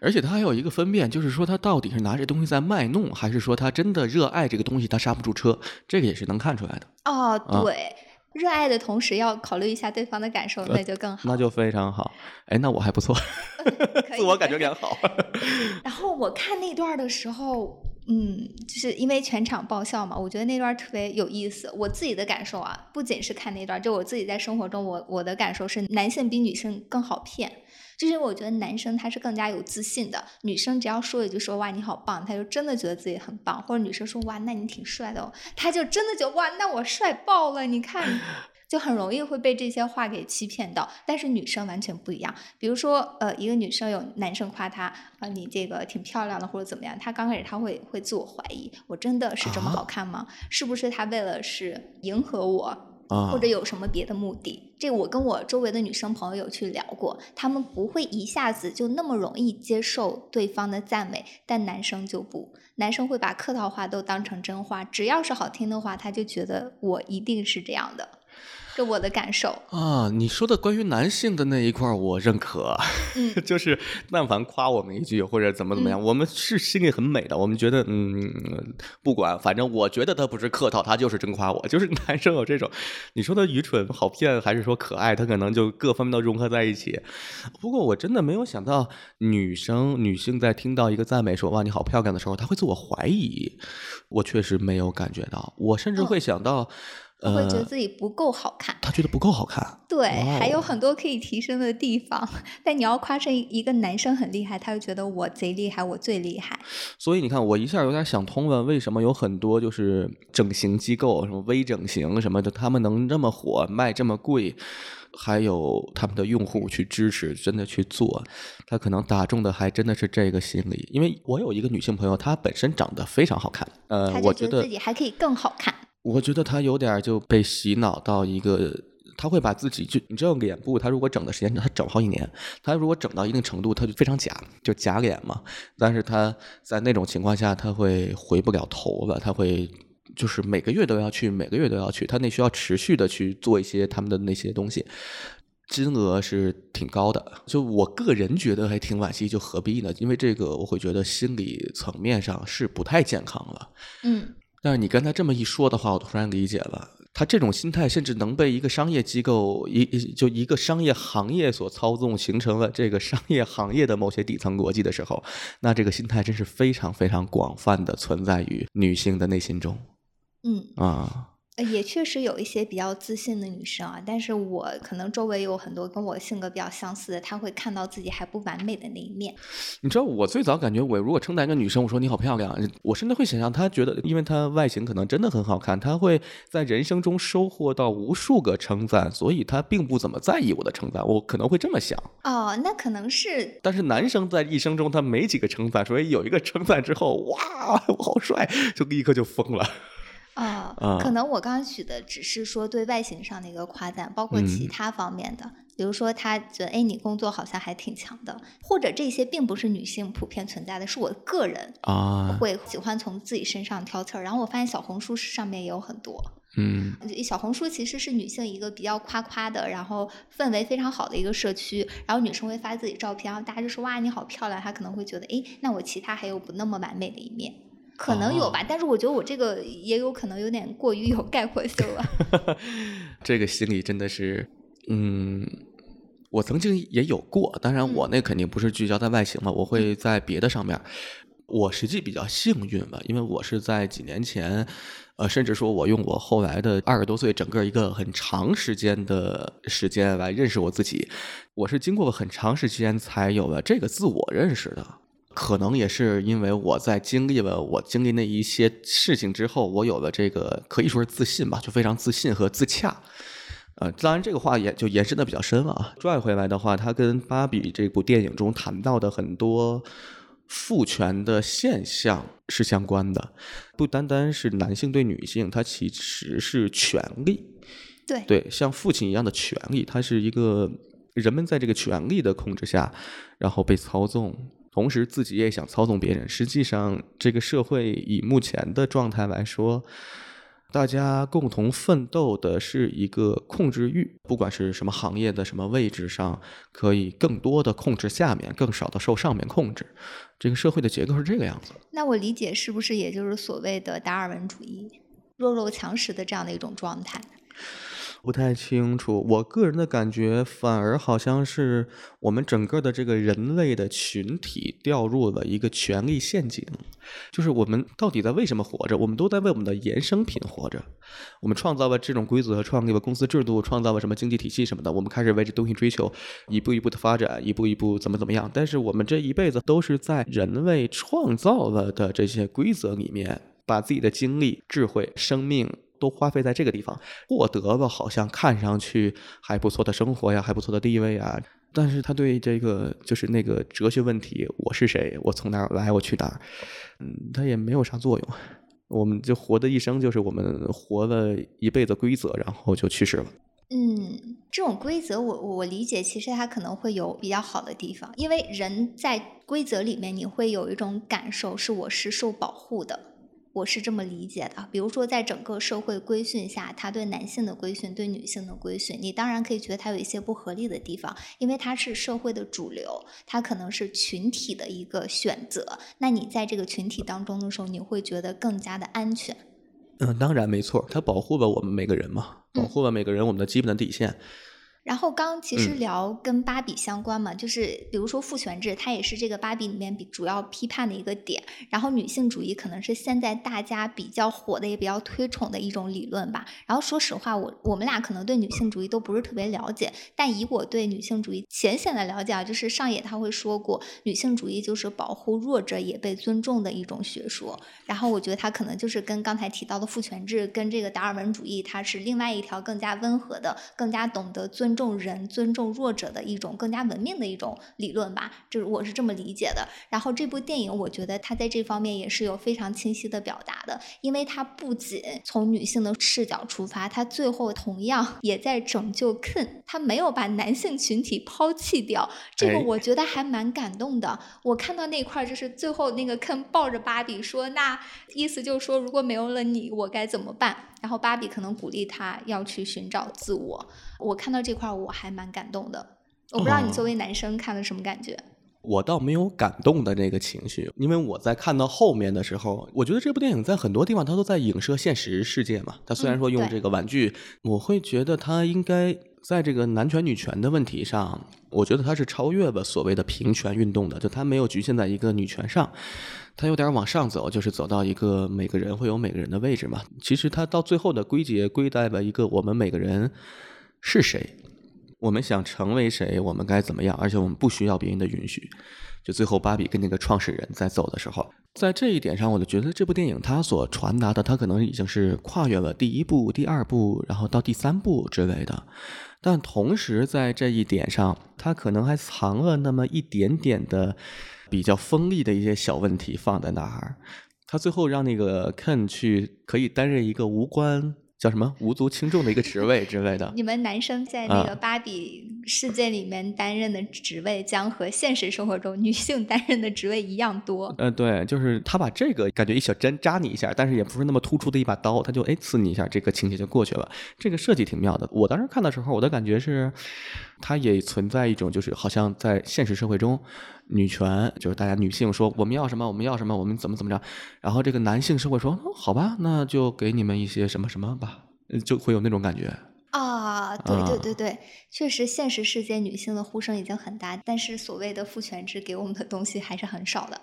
而且他还有一个分辨，就是说他到底是拿这东西在卖弄，还是说他真的热爱这个东西，他刹不住车，这个也是能看出来的。哦，对。热爱的同时要考虑一下对方的感受，那就更好。那就非常好。哎，那我还不错，[LAUGHS] 自我感觉良好。然后我看那段的时候，嗯，就是因为全场爆笑嘛，我觉得那段特别有意思。我自己的感受啊，不仅是看那段，就我自己在生活中，我我的感受是，男性比女性更好骗。就是我觉得男生他是更加有自信的，女生只要说一句说哇你好棒，他就真的觉得自己很棒，或者女生说哇那你挺帅的哦，他就真的觉得哇那我帅爆了，你看。就很容易会被这些话给欺骗到，但是女生完全不一样。比如说，呃，一个女生有男生夸她，啊，你这个挺漂亮的，或者怎么样，她刚开始她会会自我怀疑，我真的是这么好看吗？是不是她为了是迎合我？或者有什么别的目的？这我跟我周围的女生朋友有去聊过，她们不会一下子就那么容易接受对方的赞美，但男生就不，男生会把客套话都当成真话，只要是好听的话，他就觉得我一定是这样的。这我的感受啊，你说的关于男性的那一块我认可，嗯，[LAUGHS] 就是但凡夸我们一句或者怎么怎么样，我们是心里很美的，我们觉得嗯，不管，反正我觉得他不是客套，他就是真夸我。[LAUGHS] 就是男生有这种，你说他愚蠢好骗还是说可爱，他可能就各方面都融合在一起。不过我真的没有想到，女生女性在听到一个赞美说哇你好漂亮的时候，她会自我怀疑。我确实没有感觉到，我甚至会想到。会觉得自己不够好看，他觉得不够好看，对，还有很多可以提升的地方。[LAUGHS] 但你要夸成一个男生很厉害，他就觉得我贼厉害，我最厉害。所以你看，我一下有点想通了，为什么有很多就是整形机构，什么微整形什么的，他们能这么火，卖这么贵，还有他们的用户去支持，真的去做，他可能打中的还真的是这个心理。因为我有一个女性朋友，她本身长得非常好看，呃，我觉得自己还可以更好看。我觉得他有点就被洗脑到一个，他会把自己就你知道脸部，他如果整的时间长，他整好几年，他如果整到一定程度，他就非常假，就假脸嘛。但是他在那种情况下，他会回不了头了，他会就是每个月都要去，每个月都要去，他那需要持续的去做一些他们的那些东西，金额是挺高的。就我个人觉得还挺惋惜，就何必呢？因为这个我会觉得心理层面上是不太健康了。嗯。但是你刚才这么一说的话，我突然理解了，他这种心态甚至能被一个商业机构一就一个商业行业所操纵，形成了这个商业行业的某些底层逻辑的时候，那这个心态真是非常非常广泛的存在于女性的内心中。嗯啊。也确实有一些比较自信的女生啊，但是我可能周围有很多跟我性格比较相似的，她会看到自己还不完美的那一面。你知道，我最早感觉我如果称赞一个女生，我说你好漂亮，我甚至会想象她觉得，因为她外形可能真的很好看，她会在人生中收获到无数个称赞，所以她并不怎么在意我的称赞，我可能会这么想。哦，那可能是。但是男生在一生中他没几个称赞，所以有一个称赞之后，哇，我好帅，就立刻就疯了。啊，可能我刚刚举的只是说对外形上的一个夸赞，包括其他方面的，比如说他觉得哎你工作好像还挺强的，或者这些并不是女性普遍存在的，是我个人啊。会喜欢从自己身上挑刺儿，然后我发现小红书上面也有很多。嗯，小红书其实是女性一个比较夸夸的，然后氛围非常好的一个社区。然后女生会发自己照片，然后大家就说哇你好漂亮，她可能会觉得哎，那我其他还有不那么完美的一面，可能有吧。但是我觉得我这个也有可能有点过于有概括性了。[LAUGHS] 这个心理真的是，嗯，我曾经也有过，当然我那肯定不是聚焦在外形嘛，我会在别的上面。我实际比较幸运吧，因为我是在几年前，呃，甚至说我用我后来的二十多岁整个一个很长时间的时间来认识我自己，我是经过很长时间才有了这个自我认识的。可能也是因为我在经历了我经历那一些事情之后，我有了这个可以说是自信吧，就非常自信和自洽。呃，当然这个话也就延伸的比较深了啊。拽回来的话，它跟芭比这部电影中谈到的很多。父权的现象是相关的，不单单是男性对女性，它其实是权利。对对，像父亲一样的权利，它是一个人们在这个权利的控制下，然后被操纵，同时自己也想操纵别人。实际上，这个社会以目前的状态来说。大家共同奋斗的是一个控制欲，不管是什么行业的什么位置上，可以更多的控制下面，更少的受上面控制。这个社会的结构是这个样子。那我理解是不是也就是所谓的达尔文主义，弱肉强食的这样的一种状态？不太清楚，我个人的感觉反而好像是我们整个的这个人类的群体掉入了一个权力陷阱，就是我们到底在为什么活着？我们都在为我们的衍生品活着。我们创造了这种规则，创立了公司制度，创造了什么经济体系什么的，我们开始为这东西追求，一步一步的发展，一步一步怎么怎么样。但是我们这一辈子都是在人类创造了的这些规则里面，把自己的精力、智慧、生命。都花费在这个地方，获得了好像看上去还不错的生活呀，还不错的地位啊。但是他对这个就是那个哲学问题，我是谁，我从哪儿来，我去哪儿，嗯，他也没有啥作用。我们就活的一生，就是我们活了一辈子规则，然后就去世了。嗯，这种规则，我我理解，其实它可能会有比较好的地方，因为人在规则里面，你会有一种感受，是我是受保护的。我是这么理解的，比如说，在整个社会规训下，他对男性的规训，对女性的规训，你当然可以觉得他有一些不合理的地方，因为他是社会的主流，他可能是群体的一个选择。那你在这个群体当中的时候，你会觉得更加的安全。嗯，当然没错，他保护了我们每个人嘛，保护了每个人我们的基本的底线。然后刚其实聊跟芭比相关嘛，就是比如说父权制，它也是这个芭比里面比主要批判的一个点。然后女性主义可能是现在大家比较火的也比较推崇的一种理论吧。然后说实话，我我们俩可能对女性主义都不是特别了解，但以我对女性主义浅显的了解啊，就是上野他会说过，女性主义就是保护弱者也被尊重的一种学说。然后我觉得他可能就是跟刚才提到的父权制跟这个达尔文主义，它是另外一条更加温和的、更加懂得尊。尊重人、尊重弱者的一种更加文明的一种理论吧，就是我是这么理解的。然后这部电影，我觉得它在这方面也是有非常清晰的表达的，因为它不仅从女性的视角出发，它最后同样也在拯救 Ken，他没有把男性群体抛弃掉，这个我觉得还蛮感动的。我看到那块儿就是最后那个 Ken 抱着芭比说，那意思就是说如果没有了你，我该怎么办？然后芭比可能鼓励他要去寻找自我。我看到这块我还蛮感动的，我不知道你作为男生看了什么感觉。我倒没有感动的那个情绪，因为我在看到后面的时候，我觉得这部电影在很多地方它都在影射现实世界嘛。它虽然说用这个玩具，我会觉得它应该在这个男权女权的问题上，我觉得它是超越了所谓的平权运动的，就它没有局限在一个女权上，它有点往上走，就是走到一个每个人会有每个人的位置嘛。其实它到最后的归结归在了一个我们每个人。是谁？我们想成为谁？我们该怎么样？而且我们不需要别人的允许。就最后，芭比跟那个创始人在走的时候，在这一点上，我就觉得这部电影它所传达的，它可能已经是跨越了第一部、第二部，然后到第三部之类的。但同时，在这一点上，它可能还藏了那么一点点的比较锋利的一些小问题放在那儿。他最后让那个 Ken 去可以担任一个无关。叫什么无足轻重的一个职位之类的？你们男生在那个芭比世界里面担任的职位将和现实生活中女性担任的职位一样多。呃，对，就是他把这个感觉一小针扎你一下，但是也不是那么突出的一把刀，他就哎刺你一下，这个情节就过去了。这个设计挺妙的。我当时看的时候，我的感觉是，它也存在一种就是好像在现实社会中，女权就是大家女性说我们要什么我们要什么我们怎么怎么着，然后这个男性社会说好吧，那就给你们一些什么什么吧，就会有那种感觉。啊，对对对对，确实，现实世界女性的呼声已经很大，但是所谓的父权制给我们的东西还是很少的。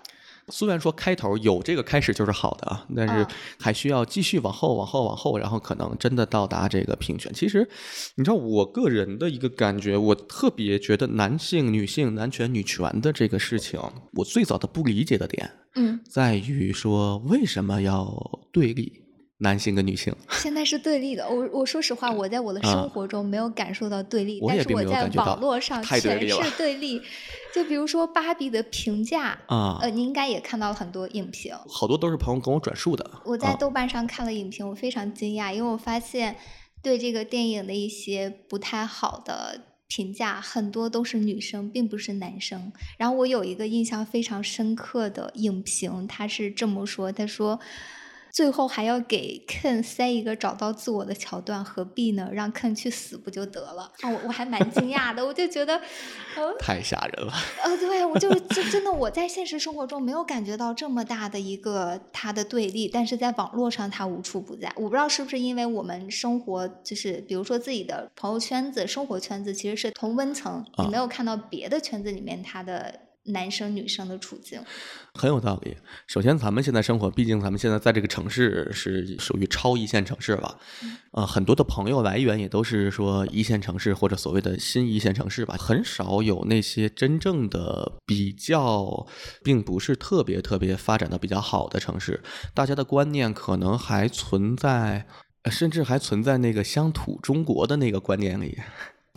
虽然说开头有这个开始就是好的啊，但是还需要继续往后、往后、往后，然后可能真的到达这个平权。其实，你知道我个人的一个感觉，我特别觉得男性、女性、男权、女权的这个事情，我最早的不理解的点，嗯，在于说为什么要对立。男性跟女性 [LAUGHS] 现在是对立的。我我说实话，我在我的生活中没有感受到对立，但是我在网络上全是对立。[LAUGHS] 就比如说芭比的评价啊，呃，你应该也看到了很多影评，好多都是朋友跟我转述的。我在豆瓣上看了影评，我非常惊讶，因为我发现对这个电影的一些不太好的评价，很多都是女生，并不是男生。然后我有一个印象非常深刻的影评，他是这么说，他说。最后还要给 Ken 塞一个找到自我的桥段，何必呢？让 Ken 去死不就得了？啊，我我还蛮惊讶的，我就觉得，呃，[LAUGHS] 太吓人了。呃，对，我就就真的我在现实生活中没有感觉到这么大的一个他的对立，但是在网络上他无处不在。我不知道是不是因为我们生活就是比如说自己的朋友圈子、生活圈子其实是同温层，你没有看到别的圈子里面他的。男生女生的处境很有道理。首先，咱们现在生活，毕竟咱们现在在这个城市是属于超一线城市了，呃，很多的朋友来源也都是说一线城市或者所谓的新一线城市吧，很少有那些真正的比较，并不是特别特别发展的比较好的城市。大家的观念可能还存在，甚至还存在那个乡土中国的那个观念里。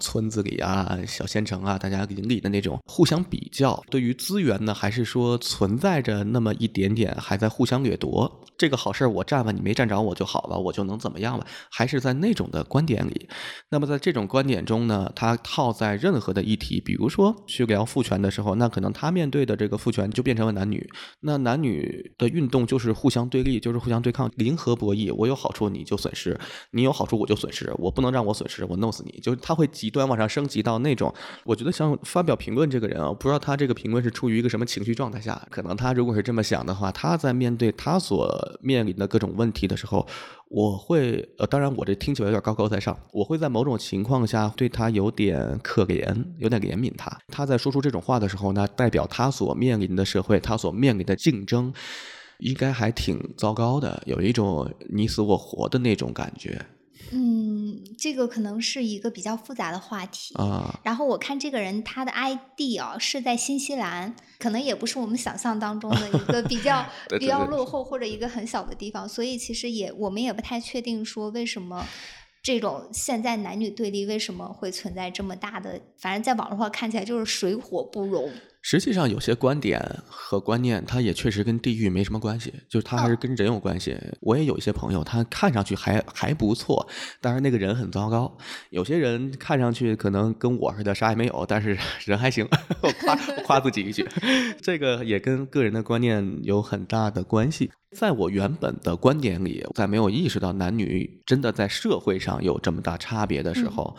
村子里啊，小县城啊，大家邻里的那种互相比较，对于资源呢，还是说存在着那么一点点还在互相掠夺。这个好事我占了，你没占着我就好了，我就能怎么样了？还是在那种的观点里。那么在这种观点中呢，他套在任何的议题，比如说去聊父权的时候，那可能他面对的这个父权就变成了男女。那男女的运动就是互相对立，就是互相对抗，零和博弈。我有好处你就损失，你有好处我就损失，我不能让我损失，我弄死你。就是他会极端往上升级到那种。我觉得像发表评论这个人啊，不知道他这个评论是出于一个什么情绪状态下。可能他如果是这么想的话，他在面对他所面临的各种问题的时候，我会呃，当然我这听起来有点高高在上，我会在某种情况下对他有点可怜，有点怜悯他。他在说出这种话的时候呢，代表他所面临的社会，他所面临的竞争，应该还挺糟糕的，有一种你死我活的那种感觉。嗯，这个可能是一个比较复杂的话题啊。然后我看这个人他的 ID 啊是在新西兰，可能也不是我们想象当中的一个比较 [LAUGHS] 比较落后或者一个很小的地方，所以其实也我们也不太确定说为什么这种现在男女对立为什么会存在这么大的，反正在网络上看起来就是水火不容。实际上，有些观点和观念，它也确实跟地域没什么关系，就是它还是跟人有关系。我也有一些朋友，他看上去还还不错，但是那个人很糟糕。有些人看上去可能跟我似的啥也没有，但是人还行，[LAUGHS] 我夸夸自己一句。[LAUGHS] 这个也跟个人的观念有很大的关系。在我原本的观点里，在没有意识到男女真的在社会上有这么大差别的时候。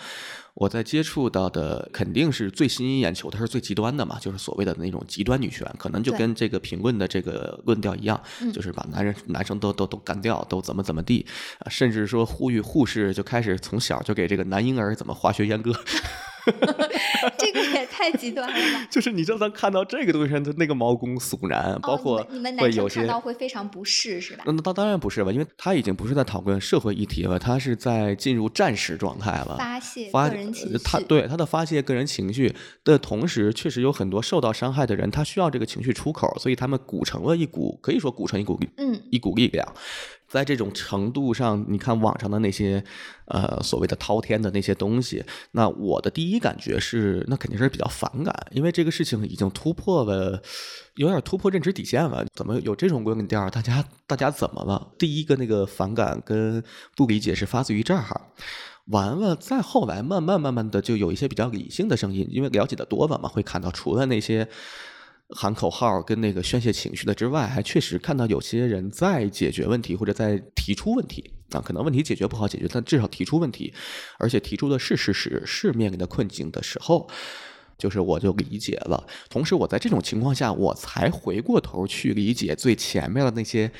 我在接触到的肯定是最吸引眼球，它是最极端的嘛，就是所谓的那种极端女权，可能就跟这个评论的这个论调一样，就是把男人、男生都都都干掉，都怎么怎么地，啊，甚至说呼吁护士就开始从小就给这个男婴儿怎么化学阉割。[LAUGHS] 这个也太极端了吧！[LAUGHS] 就是你就算看到这个东西上的那个毛公悚然，包括你们男生看到会非常不适，是吧？那当当然不是吧，因为他已经不是在讨论社会议题了，他是在进入战时状态了，发泄个人情绪。他对他的发泄个人情绪的同时，确实有很多受到伤害的人，他需要这个情绪出口，所以他们鼓成了一股，可以说鼓成一股，嗯，一股力量。在这种程度上，你看网上的那些，呃，所谓的滔天的那些东西，那我的第一感觉是，那肯定是比较反感，因为这个事情已经突破了，有点突破认知底线了。怎么有这种论调？大家大家怎么了？第一个那个反感跟不理解是发自于这儿。完了，再后来慢慢慢慢的就有一些比较理性的声音，因为了解的多了嘛，会看到除了那些喊口号跟那个宣泄情绪的之外，还确实看到有些人在解决问题或者在提出问题啊，可能问题解决不好解决，但至少提出问题，而且提出的是事实，是面临的困境的时候。就是我就理解了，同时我在这种情况下，我才回过头去理解最前面的那些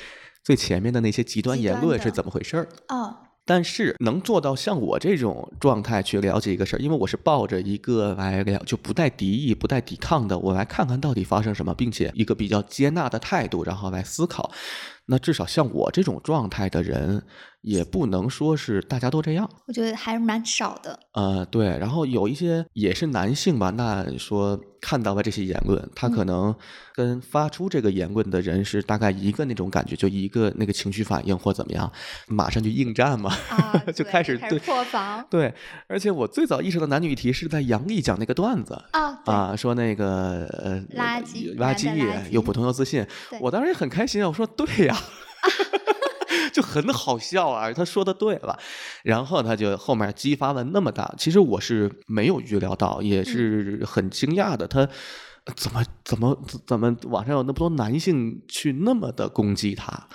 最前面的那些极端言论是怎么回事儿。哦，但是能做到像我这种状态去了解一个事儿，因为我是抱着一个来了就不带敌意、不带抵抗的，我来看看到底发生什么，并且一个比较接纳的态度，然后来思考。那至少像我这种状态的人，也不能说是大家都这样。我觉得还是蛮少的。呃，对，然后有一些也是男性吧，那说看到了这些言论，他可能跟发出这个言论的人是大概一个那种感觉，就一个那个情绪反应或怎么样，马上就应战嘛，啊，[LAUGHS] 就对开开始对破防对，而且我最早意识到男女议题是在杨笠讲那个段子。啊，啊，说那个呃，垃圾垃圾垃圾又普通又自信，我当时也很开心啊。我说对呀，[LAUGHS] 就很好笑啊，他说的对了。然后他就后面激发了那么大，其实我是没有预料到，也是很惊讶的。他怎么怎么怎么网上有那么多男性去那么的攻击他？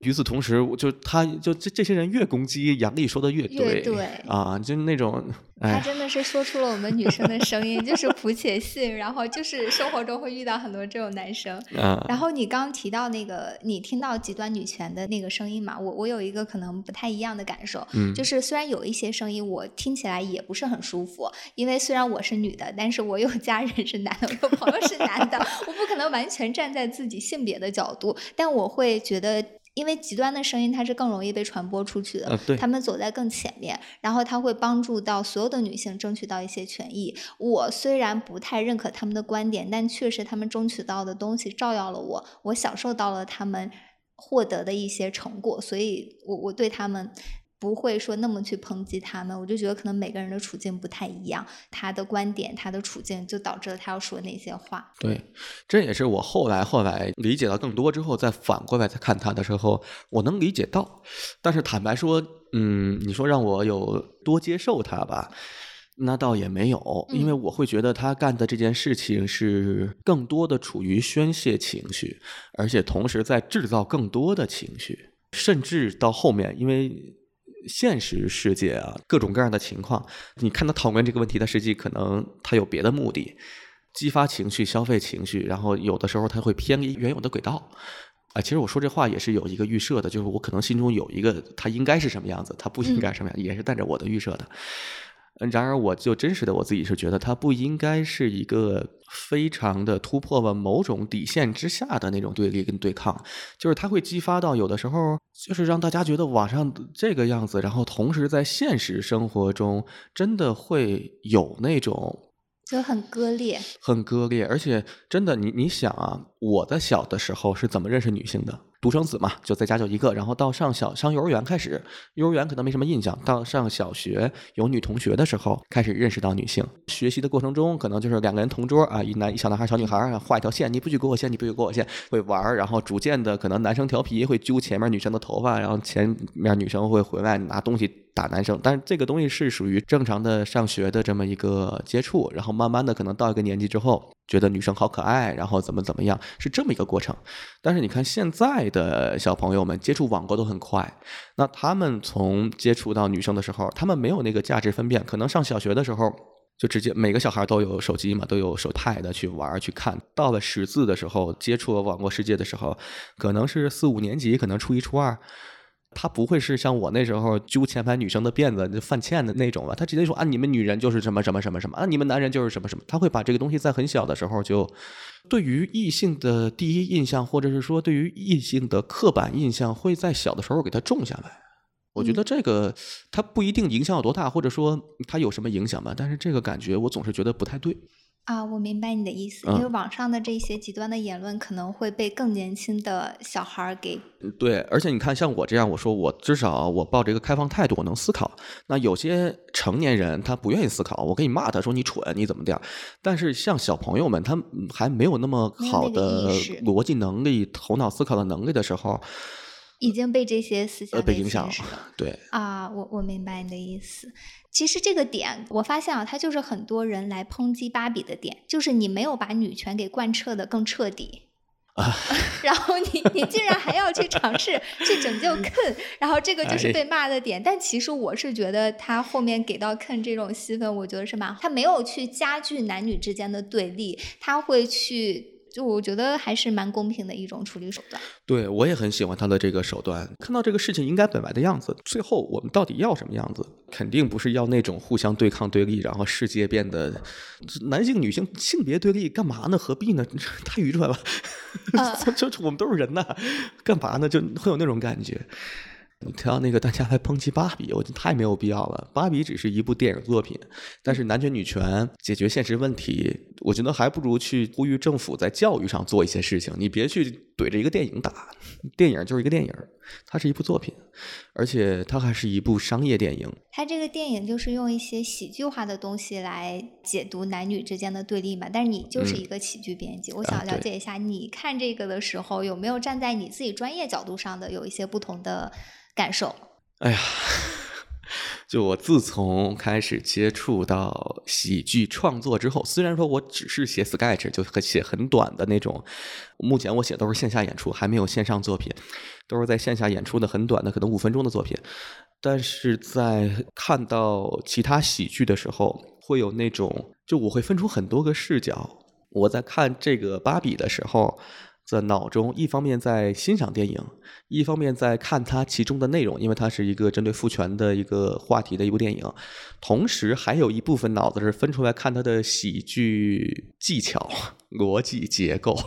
与此同时，我就他就这这些人越攻击杨笠说的越对啊，就那种他哎，真的是说出了我们女生的声音，就是普且信，然后就是生活中会遇到很多这种男生。啊然后你刚刚提到那个，你听到极端女权的那个声音嘛？我我有一个可能不太一样的感受，嗯就是虽然有一些声音我听起来也不是很舒服，因为虽然我是女的，但是我有家人是男的，我有朋友是男的，[LAUGHS] 我不可能完全站在自己性别的角度，但我会觉得。因为极端的声音它是更容易被传播出去的，他们走在更前面，然后他会帮助到所有的女性争取到一些权益。我虽然不太认可他们的观点，但确实他们争取到的东西照耀了我，我享受到了他们获得的一些成果，所以我我对他们。不会说那么去抨击他们，我就觉得可能每个人的处境不太一样，他的观点、他的处境就导致了他要说那些话。对，这也是我后来后来理解到更多之后，再反过来再看他的时候，我能理解到。但是坦白说，嗯，你说让我有多接受他吧，那倒也没有，因为我会觉得他干的这件事情是更多的处于宣泄情绪，而且同时在制造更多的情绪，甚至到后面，因为。现实世界啊，各种各样的情况，你看他讨论这个问题，他实际可能他有别的目的，激发情绪、消费情绪，然后有的时候他会偏离原有的轨道。啊，其实我说这话也是有一个预设的，就是我可能心中有一个他应该是什么样子，他不应该什么样，也是带着我的预设的。嗯然而，我就真实的我自己是觉得，它不应该是一个非常的突破了某种底线之下的那种对立跟对抗，就是它会激发到有的时候，就是让大家觉得网上这个样子，然后同时在现实生活中真的会有那种就很割裂，很割裂，而且真的，你你想啊，我在小的时候是怎么认识女性的？独生子嘛，就在家就一个，然后到上小上幼儿园开始，幼儿园可能没什么印象，到上小学有女同学的时候，开始认识到女性。学习的过程中，可能就是两个人同桌啊，一男一小男孩、小女孩，画一条线，你不许勾我线，你不许勾我线，会玩儿，然后逐渐的，可能男生调皮会揪前面女生的头发，然后前面女生会回来拿东西打男生，但是这个东西是属于正常的上学的这么一个接触，然后慢慢的可能到一个年纪之后，觉得女生好可爱，然后怎么怎么样，是这么一个过程。但是你看现在的小朋友们接触网购都很快，那他们从接触到女生的时候，他们没有那个价值分辨，可能上小学的时候。就直接每个小孩都有手机嘛，都有手 pad 去玩去看。到了识字的时候，接触了网络世界的时候，可能是四五年级，可能初一初二，他不会是像我那时候揪前排女生的辫子就犯欠的那种了。他直接说啊，你们女人就是什么什么什么什么啊，你们男人就是什么什么。他会把这个东西在很小的时候就对于异性的第一印象，或者是说对于异性的刻板印象，会在小的时候给他种下来。我觉得这个它不一定影响有多大，或者说它有什么影响吧，但是这个感觉我总是觉得不太对。啊，我明白你的意思，嗯因为网上的这些极端的言论可能会被更年轻的小孩儿给对，而且你看，像我这样，我说我至少我抱着一个开放态度，我能思考。那有些成年人他不愿意思考，我可以骂他说你蠢，你怎么的样？但是像小朋友们，他还没有那么好的逻辑能力、头脑思考的能力的时候，已经被这些思想呃被给影响了。对，啊，我我明白你的意思。其实这个点，我发现啊，它就是很多人来抨击芭比的点，就是你没有把女权给贯彻的更彻底。啊 [LAUGHS] 然后你你竟然还要去尝试 [LAUGHS] 去拯救 Ken，然后这个就是哎被骂的点。但其实我是觉得他后面给到 Ken 这种戏份，我觉得是蛮好，他没有去加剧男女之间的对立，他会去，就我觉得还是蛮公平的一种处理手段。对我也很喜欢他的这个手段。看到这个事情应该本来的样子，最后我们到底要什么样子？肯定不是要那种互相对抗对立，然后世界变得男性女性性别对立，干嘛呢？何必呢？[LAUGHS] 太愚蠢了！[LAUGHS] 就我们都是人呐，干嘛呢？就会有那种感觉。你提到那个大家来抨击芭比，我觉得太没有必要了。芭比只是一部电影作品，但是男权女权解决现实问题，我觉得还不如去呼吁政府在教育上做一些事情。你别去怼着一个电影打，电影就是一个电影，它是一部作品，而且它还是一部商业电影。它这个电影就是用一些喜剧化的东西来解读男女之间的对立嘛，但是你就是嗯一个喜剧编辑，我啊想了解一下，你看这个的时候有没有站在你自己专业角度上的有一些不同的感受？哎呀，就我自从开始接触到喜剧创作之后，虽然说我只是写 sketch，就写很短的那种，目前我写都是线下演出，还没有线上作品，都是在线下演出的很短的，可能五分钟的作品。但是在看到其他喜剧的时候，会有那种，就我会分出很多个视角。我在看这个芭比的时候，在脑中一方面在欣赏电影，一方面在看它其中的内容，因为它是一个针对父权的一个话题的一部电影，同时还有一部分脑子是分出来看它的喜剧技巧、逻辑结构。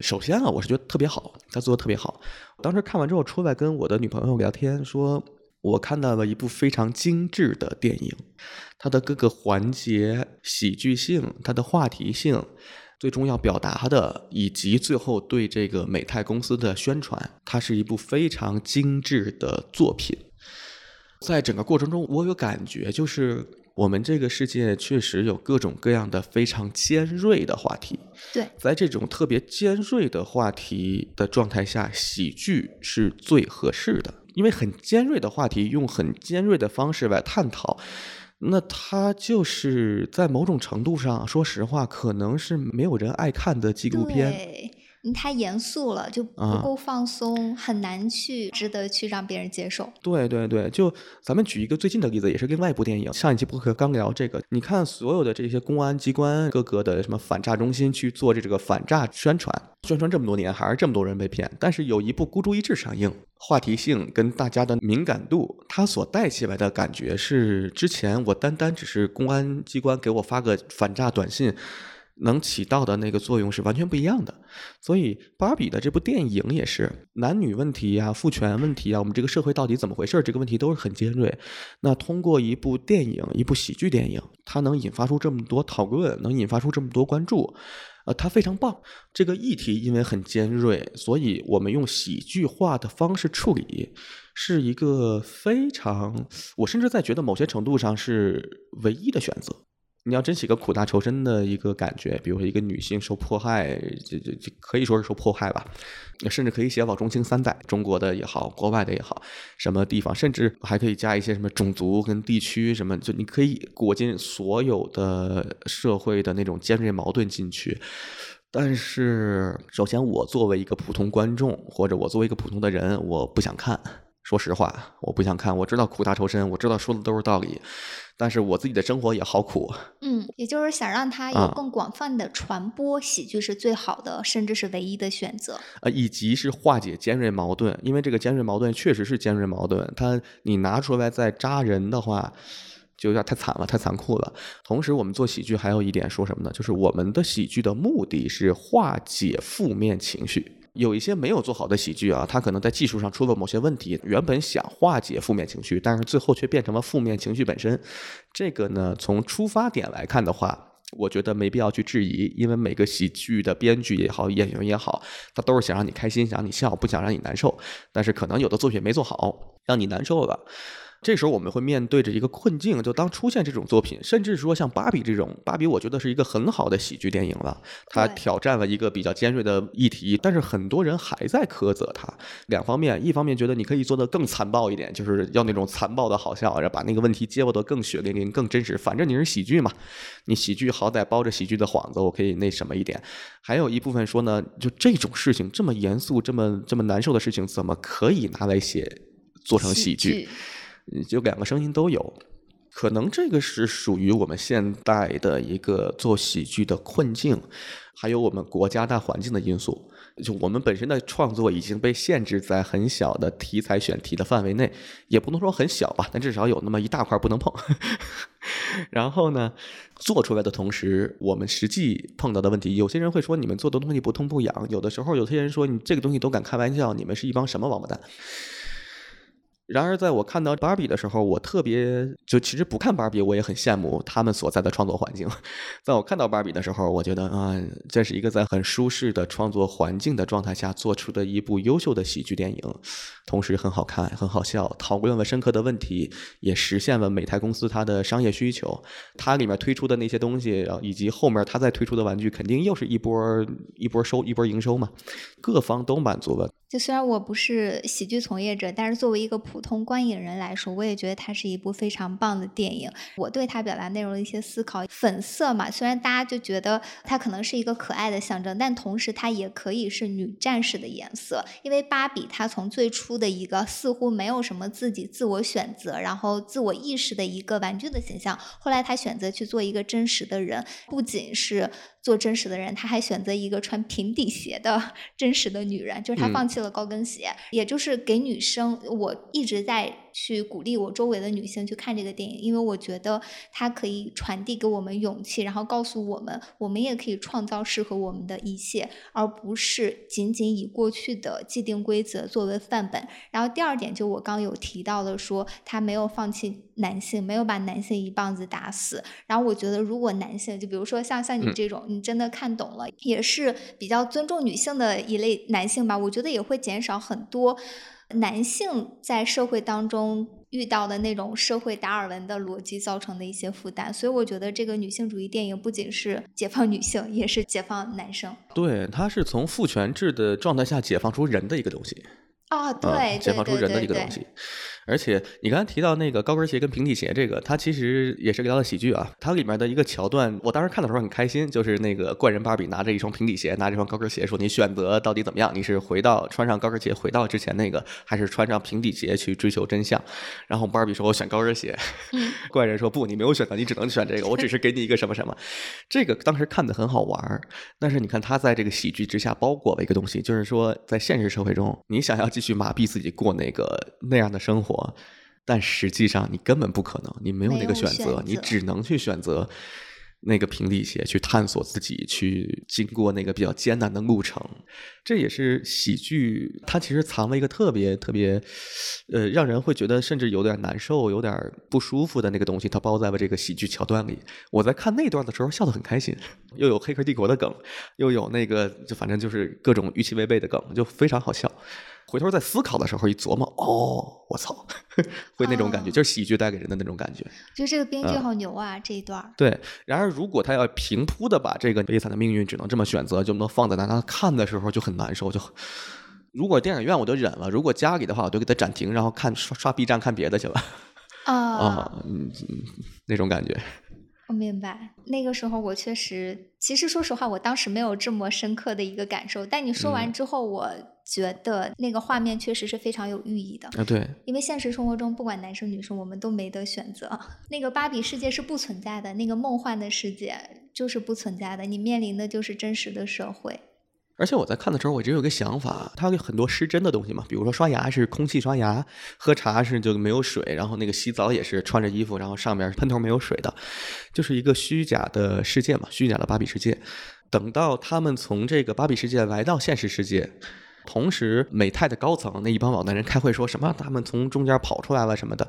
首先啊，我是觉得特别好，他做的特别好。当时看完之后出来跟我的女朋友聊天，说我看到了一部非常精致的电影，它的各个环节、喜剧性、它的话题性。最终要表达的，以及最后对这个美泰公司的宣传，它是一部非常精致的作品。在整个过程中，我有感觉，就是我们这个世界确实有各种各样的非常尖锐的话题。对，在这种特别尖锐的话题的状态下，喜剧是最合适的，因为很尖锐的话题用很尖锐的方式来探讨。那他就是在某种程度上，说实话，可能是没有人爱看的纪录片。对，嗯太严肃了，就不啊够放松，很难去值得去让别人接受。对对对，就咱们举一个最近的例子，也是另外一部电影。上一期播客刚聊这个，你看所有的这些公安机关各个的什么反诈中心去做这这个反诈宣传，宣传这么多年，还是这么多人被骗。但是有一部《孤注一掷》上映，话题性跟大家的敏感度，它所带起来的感觉是，之前我单单只是公安机关给我发个反诈短信。能起到的那个作用是完全不一样的，所以芭比的这部电影也是男女问题呀、父权问题啊，我们这个社会到底怎么回事？这个问题都是很尖锐。那通过一部电影，一部喜剧电影，它能引发出这么多讨论，能引发出这么多关注，呃，它非常棒。这个议题因为很尖锐，所以我们用喜剧化的方式处理，是一个非常，我甚至在觉得某些程度上是唯一的选择。你要真写个苦大仇深的一个感觉，比如说一个女性受迫害，这这这可以说是受迫害吧，甚至可以写老中青三代，中国的也好，国外的也好，什么地方，甚至还可以加一些什么种族跟地区什么，就你可以裹进所有的社会的那种尖锐矛盾进去。但是，首先我作为一个普通观众，或者我作为一个普通的人，我不想看。说实话，我不想看。我知道苦大仇深，我知道说的都是道理，但是我自己的生活也好苦。嗯，也就是想让它有啊更广泛的传播，喜剧是最好的，甚至是唯一的选择。呃，以及是化解尖锐矛盾，因为这个尖锐矛盾确实是尖锐矛盾，它你拿出来再扎人的话，就有点太惨了，太残酷了。同时，我们做喜剧还有一点说什么呢？就是我们的喜剧的目的是化解负面情绪。有一些没有做好的喜剧啊，它可能在技术上出了某些问题，原本想化解负面情绪，但是最后却变成了负面情绪本身。这个呢，从出发点来看的话，我觉得没必要去质疑，因为每个喜剧的编剧也好，演员也好，他都是想让你开心，想让你笑，不想让你难受。但是可能有的作品没做好，让你难受了。这时候我们会面对着一个困境，就当出现这种作品，甚至说像芭比这种，芭比我觉得是一个很好的喜剧电影了。它挑战了一个比较尖锐的议题，但是很多人还在苛责它。两方面，一方面觉得你可以做得更残暴一点，就是要那种残暴的好笑，然后把那个问题揭露得更血淋淋、更真实。反正你是喜剧嘛，你喜剧好歹包着喜剧的幌子，我可以那什么一点。还有一部分说呢，就这种事情这么严肃、这么这么难受的事情，怎么可以拿来写做成喜剧？嗯就两个声音都有。可能这个是属于我们现代的一个做喜剧的困境，还有我们国家大环境的因素。就我们本身的创作已经被限制在很小的题材选题的范围内，也不能说很小吧，但至少有那么一大块不能碰。[LAUGHS] 然后呢，做出来的同时，我们实际碰到的问题，有些人会说你们做的东西不痛不痒，有的时候有些人说你这个东西都敢开玩笑，你们是一帮什么王八蛋。然而，在我看到芭比的时候，我特别就其实不看芭比，我也很羡慕他们所在的创作环境。[LAUGHS] 在我看到芭比的时候，我觉得啊，这是一个在很舒适的创作环境的状态下做出的一部优秀的喜剧电影，同时很好看、很好笑，讨论了深刻的问题，也实现了美泰公司它的商业需求。它里面推出的那些东西，以及后面它再推出的玩具，肯定又是一波一波收一波营收嘛，各方都满足了。就虽然我不是喜剧从业者，但是作为一个普通观影人来说，我也觉得它是一部非常棒的电影。我对它表达内容的一些思考，粉色嘛，虽然大家就觉得它可能是一个可爱的象征，但同时它也可以是女战士的颜色。因为芭比她从最初的一个似乎没有什么自己自我选择，然后自我意识的一个玩具的形象，后来她选择去做一个真实的人，不仅是。做真实的人，她还选择一个穿平底鞋的 [LAUGHS] 真实的女人，就是她放弃弃了高跟鞋，也就是给女生。我一直在去鼓励我周围的女性去看这个电影，因为我觉得它可以传递给我们勇气，然后告诉我们，我们也可以创造适合我们的一切，而不是仅仅以过去的既定规则作为范本。然后第二点，就我刚有提到的，说他没有放弃男性，没有把男性一棒子打死。然后我觉得，如果男性，就比如说像像你这种，你真的看懂了，也是比较尊重女性的一类男性吧，我觉得也会减少很多男性在社会当中遇到的那种社会达尔文的逻辑造成的一些负担。所以我觉得这个女性主义电影不仅是解放女性，也是解放男生。对，它是从父权制的状态下解放出人的一个东西。哦，对，嗯、解放出人的一个东西。而且你刚才提到那个高跟鞋跟平底鞋，这个它其实也是聊到喜剧啊。它里面的一个桥段，我当时看的时候很开心，就是那个怪人芭比拿着一双平底鞋，拿着一双高跟鞋，说你选择到底怎么样？你是回到穿上高跟鞋回到之前那个，还是穿上平底鞋去追求真相？然后芭比说：“我选高跟鞋。嗯” [LAUGHS] 怪人说：“不，你没有选择，你只能选这个。我只是给你一个什么什么。”这个当时看的很好玩，但是你看他在这个喜剧之下包裹了一个东西，就是说在现实社会中，你想要继续麻痹自己过那个那样的生活。但实际上，你根本不可能，你没有那个选择，你只能去选择那个平底鞋，去探索自己，去经过那个比较艰难的路程。这也是喜剧，它其实藏了一个特别特别，呃，让人会觉得甚至有点难受、有点不舒服的那个东西，它包在了这个喜剧桥段里。我在看那段的时候笑得很开心，又有《黑客帝国》的梗，又有那个就反正就是各种预期违背的梗，就非常好笑。回头在思考的时候一琢磨，哦，我操，[LAUGHS] 会那种感觉，哦就是喜剧带给人的那种感觉。就这个编剧嗯好牛啊，这一段。对，然而如果他要平铺的把这个悲惨的命运只能这么选择，就能放在那他看的时候就很难受，就。如果电影院我就忍了，如果家里的话，我就给他暂停，然后看刷刷 B 站看别的去了 [LAUGHS] 啊、啊，嗯，嗯那种感觉。我明白，那个时候我确实，其实说实话，我当时没有这么深刻的一个感受。但你说完嗯之后，我觉得那个画面确实是非常有寓意的。啊，对，因为现实生活中，不管男生女生，我们都没得选择。那个芭比世界是不存在的，那个梦幻的世界就是不存在的。你面临的就是真实的社会。而且我在看的时候，我一直有个想法，它有很多失真的东西嘛，比如说刷牙是空气刷牙，喝茶是就没有水，然后那个洗澡也是穿着衣服，然后上面喷头没有水的，就是一个虚假的世界嘛，虚假的芭比世界。等到他们从这个芭比世界来到现实世界，同时美泰的高层那一帮老男人开会说什么他们从中间跑出来了什么的，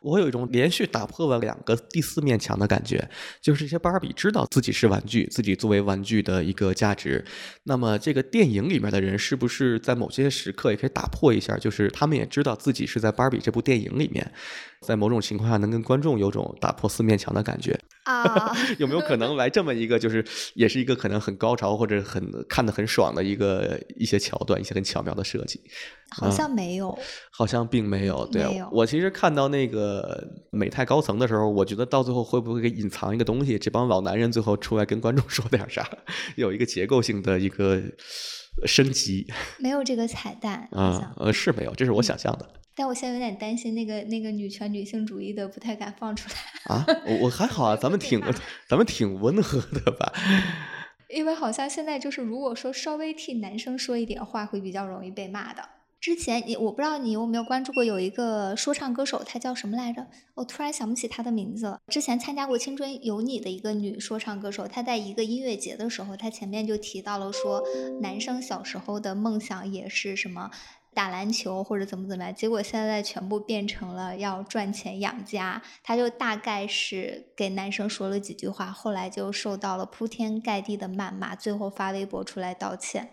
我有一种连续打破了两个第四面墙的感觉，就是这些芭比知道自己是玩具，自己作为玩具的一个价值。那么这个电影里面的人是不是在某些时刻也可以打破一下，就是他们也知道自己是在芭比这部电影里面。在某种情况下，能跟观众有种打破四面墙的感觉啊？[LAUGHS] 有没有可能来这么一个，就是也是一个可能很高潮或者很看得很爽的一个一些桥段，一些很巧妙的设计？好像没有，好像并没有。对我其实看到那个美泰高层的时候，我觉得到最后会不会给隐藏一个东西？这帮老男人最后出来跟观众说点啥？有一个结构性的一个升级没有这个彩蛋，啊像。？呃，是没有，这是我想象的。但我现在有点担心那个那个女权女性主义的不太敢放出来，啊，我我还好啊，[LAUGHS] 咱们挺咱们挺温和的吧？因为好像现在就是如果说稍微替男生说一点话，会比较容易被骂的。之前你我不知道你有没有关注过，有一个说唱歌手，他叫什么来着？我突然想不起他的名字了。之前参加过《青春有你》的一个女说唱歌手，她在一个音乐节的时候，她前面就提到了说，男生小时候的梦想也是什么打篮球或者怎么怎么样，结果现在全部变成了要赚钱养家。他就大概是给男生说了几句话，后来就受到了铺天盖地的谩骂，最后发微博出来道歉。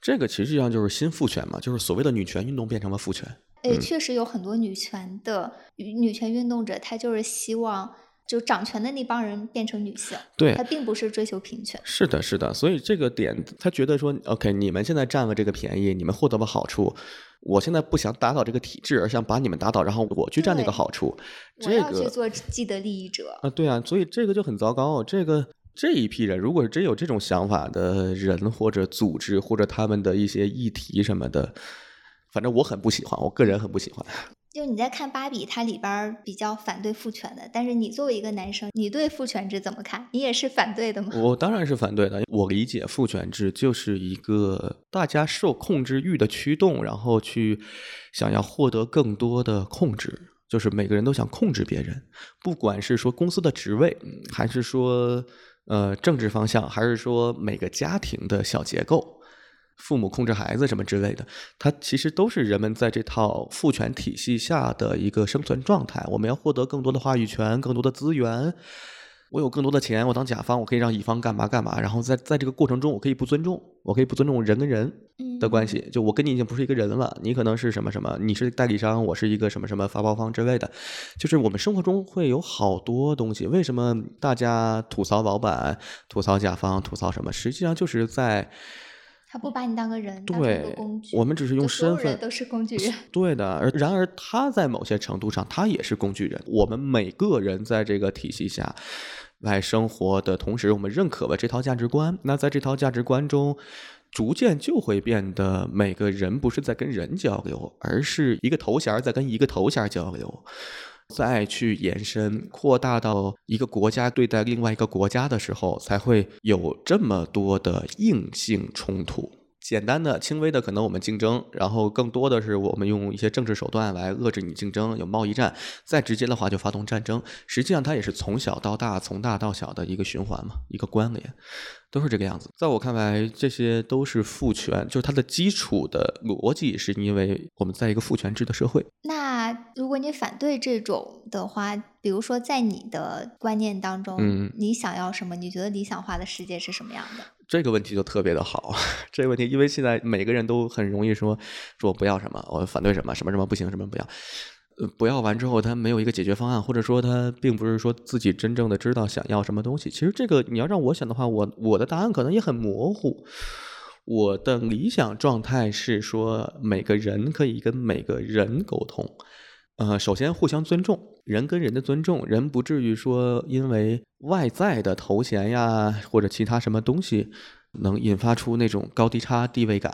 这个其实上就是新父权嘛，就是所谓的女权运动变成了父权。诶，嗯确实有很多女权的女女权运动者，她就是希望就掌权的那帮人变成女性，对她并不是追求平权。是的，是的，所以这个点，他觉得说，OK，你们现在占了这个便宜，你们获得了好处，我现在不想打倒这个体制，而想把你们打倒，然后我去占那个好处。我这个要去做既得利益者。啊，对啊，所以这个就很糟糕。这个这一批人，如果是真有这种想法的人或者组织或者他们的一些议题什么的，反正我很不喜欢，我个人很不喜欢。就你在看芭比，它里边比较反对父权的，但是你作为一个男生，你对父权制怎么看？你也是反对的吗？我当然是反对的。我理解父权制就是一个大家受控制欲的驱动，然后去想要获得更多的控制，就是每个人都想控制别人，不管是说公司的职位，嗯还是说呃政治方向，还是说每个家庭的小结构。父母控制孩子什么之类的，它其实都是人们在这套父权体系下的一个生存状态。我们要获得更多的话语权，更多的资源。我有更多的钱，我当甲方，我可以让乙方干嘛干嘛。然后在在这个过程中，我可以不尊重，我可以不尊重人跟人的关系。就我跟你已经不是一个人了，你可能是什么什么，你是代理商，我是一个什么什么发包方之类的。就是我们生活中会有好多东西，为什么大家吐槽老板、吐槽甲方、吐槽什么？实际上就是在他不把你当个人，对工具。我们只是用身份都是工具人。[LAUGHS] 对的，而然而他在某些程度上，他也是工具人。我们每个人在这个体系下来生活的同时，我们认可了这套价值观。那在这套价值观中，逐渐就会变得每个人不是在跟人交流，而是一个头衔儿在跟一个头衔儿交流。再去延伸扩大到一个国家对待另外一个国家的时候，才会有这么多的硬性冲突。简单的、轻微的，可能我们竞争，然后更多的是我们用一些政治手段来遏制你竞争，有贸易战。再直接的话，就发动战争。实际上，它也是从小到大、从大到小的一个循环嘛，一个关联，都是这个样子。在我看来，这些都是父权，就是它的基础的逻辑，是因为我们在一个父权制的社会。那如果你反对这种的话，比如说在你的观念当中，嗯你想要什么？你觉得理想化的世界是什么样的？这个问题就特别的好，[LAUGHS] 这个问题，因为现在每个人都很容易说说我不要什么，我反对什么，什么什么不行，什么不要。不要完之后，他没有一个解决方案，或者说他并不是说自己真正的知道想要什么东西。其实这个你要让我想的话，我我的答案可能也很模糊。我的理想状态是说，每个人可以跟每个人沟通。呃，首先互相尊重，人跟人的尊重，人不至于说因为外在的头衔呀或者其他什么东西，能引发出那种高低差地位感。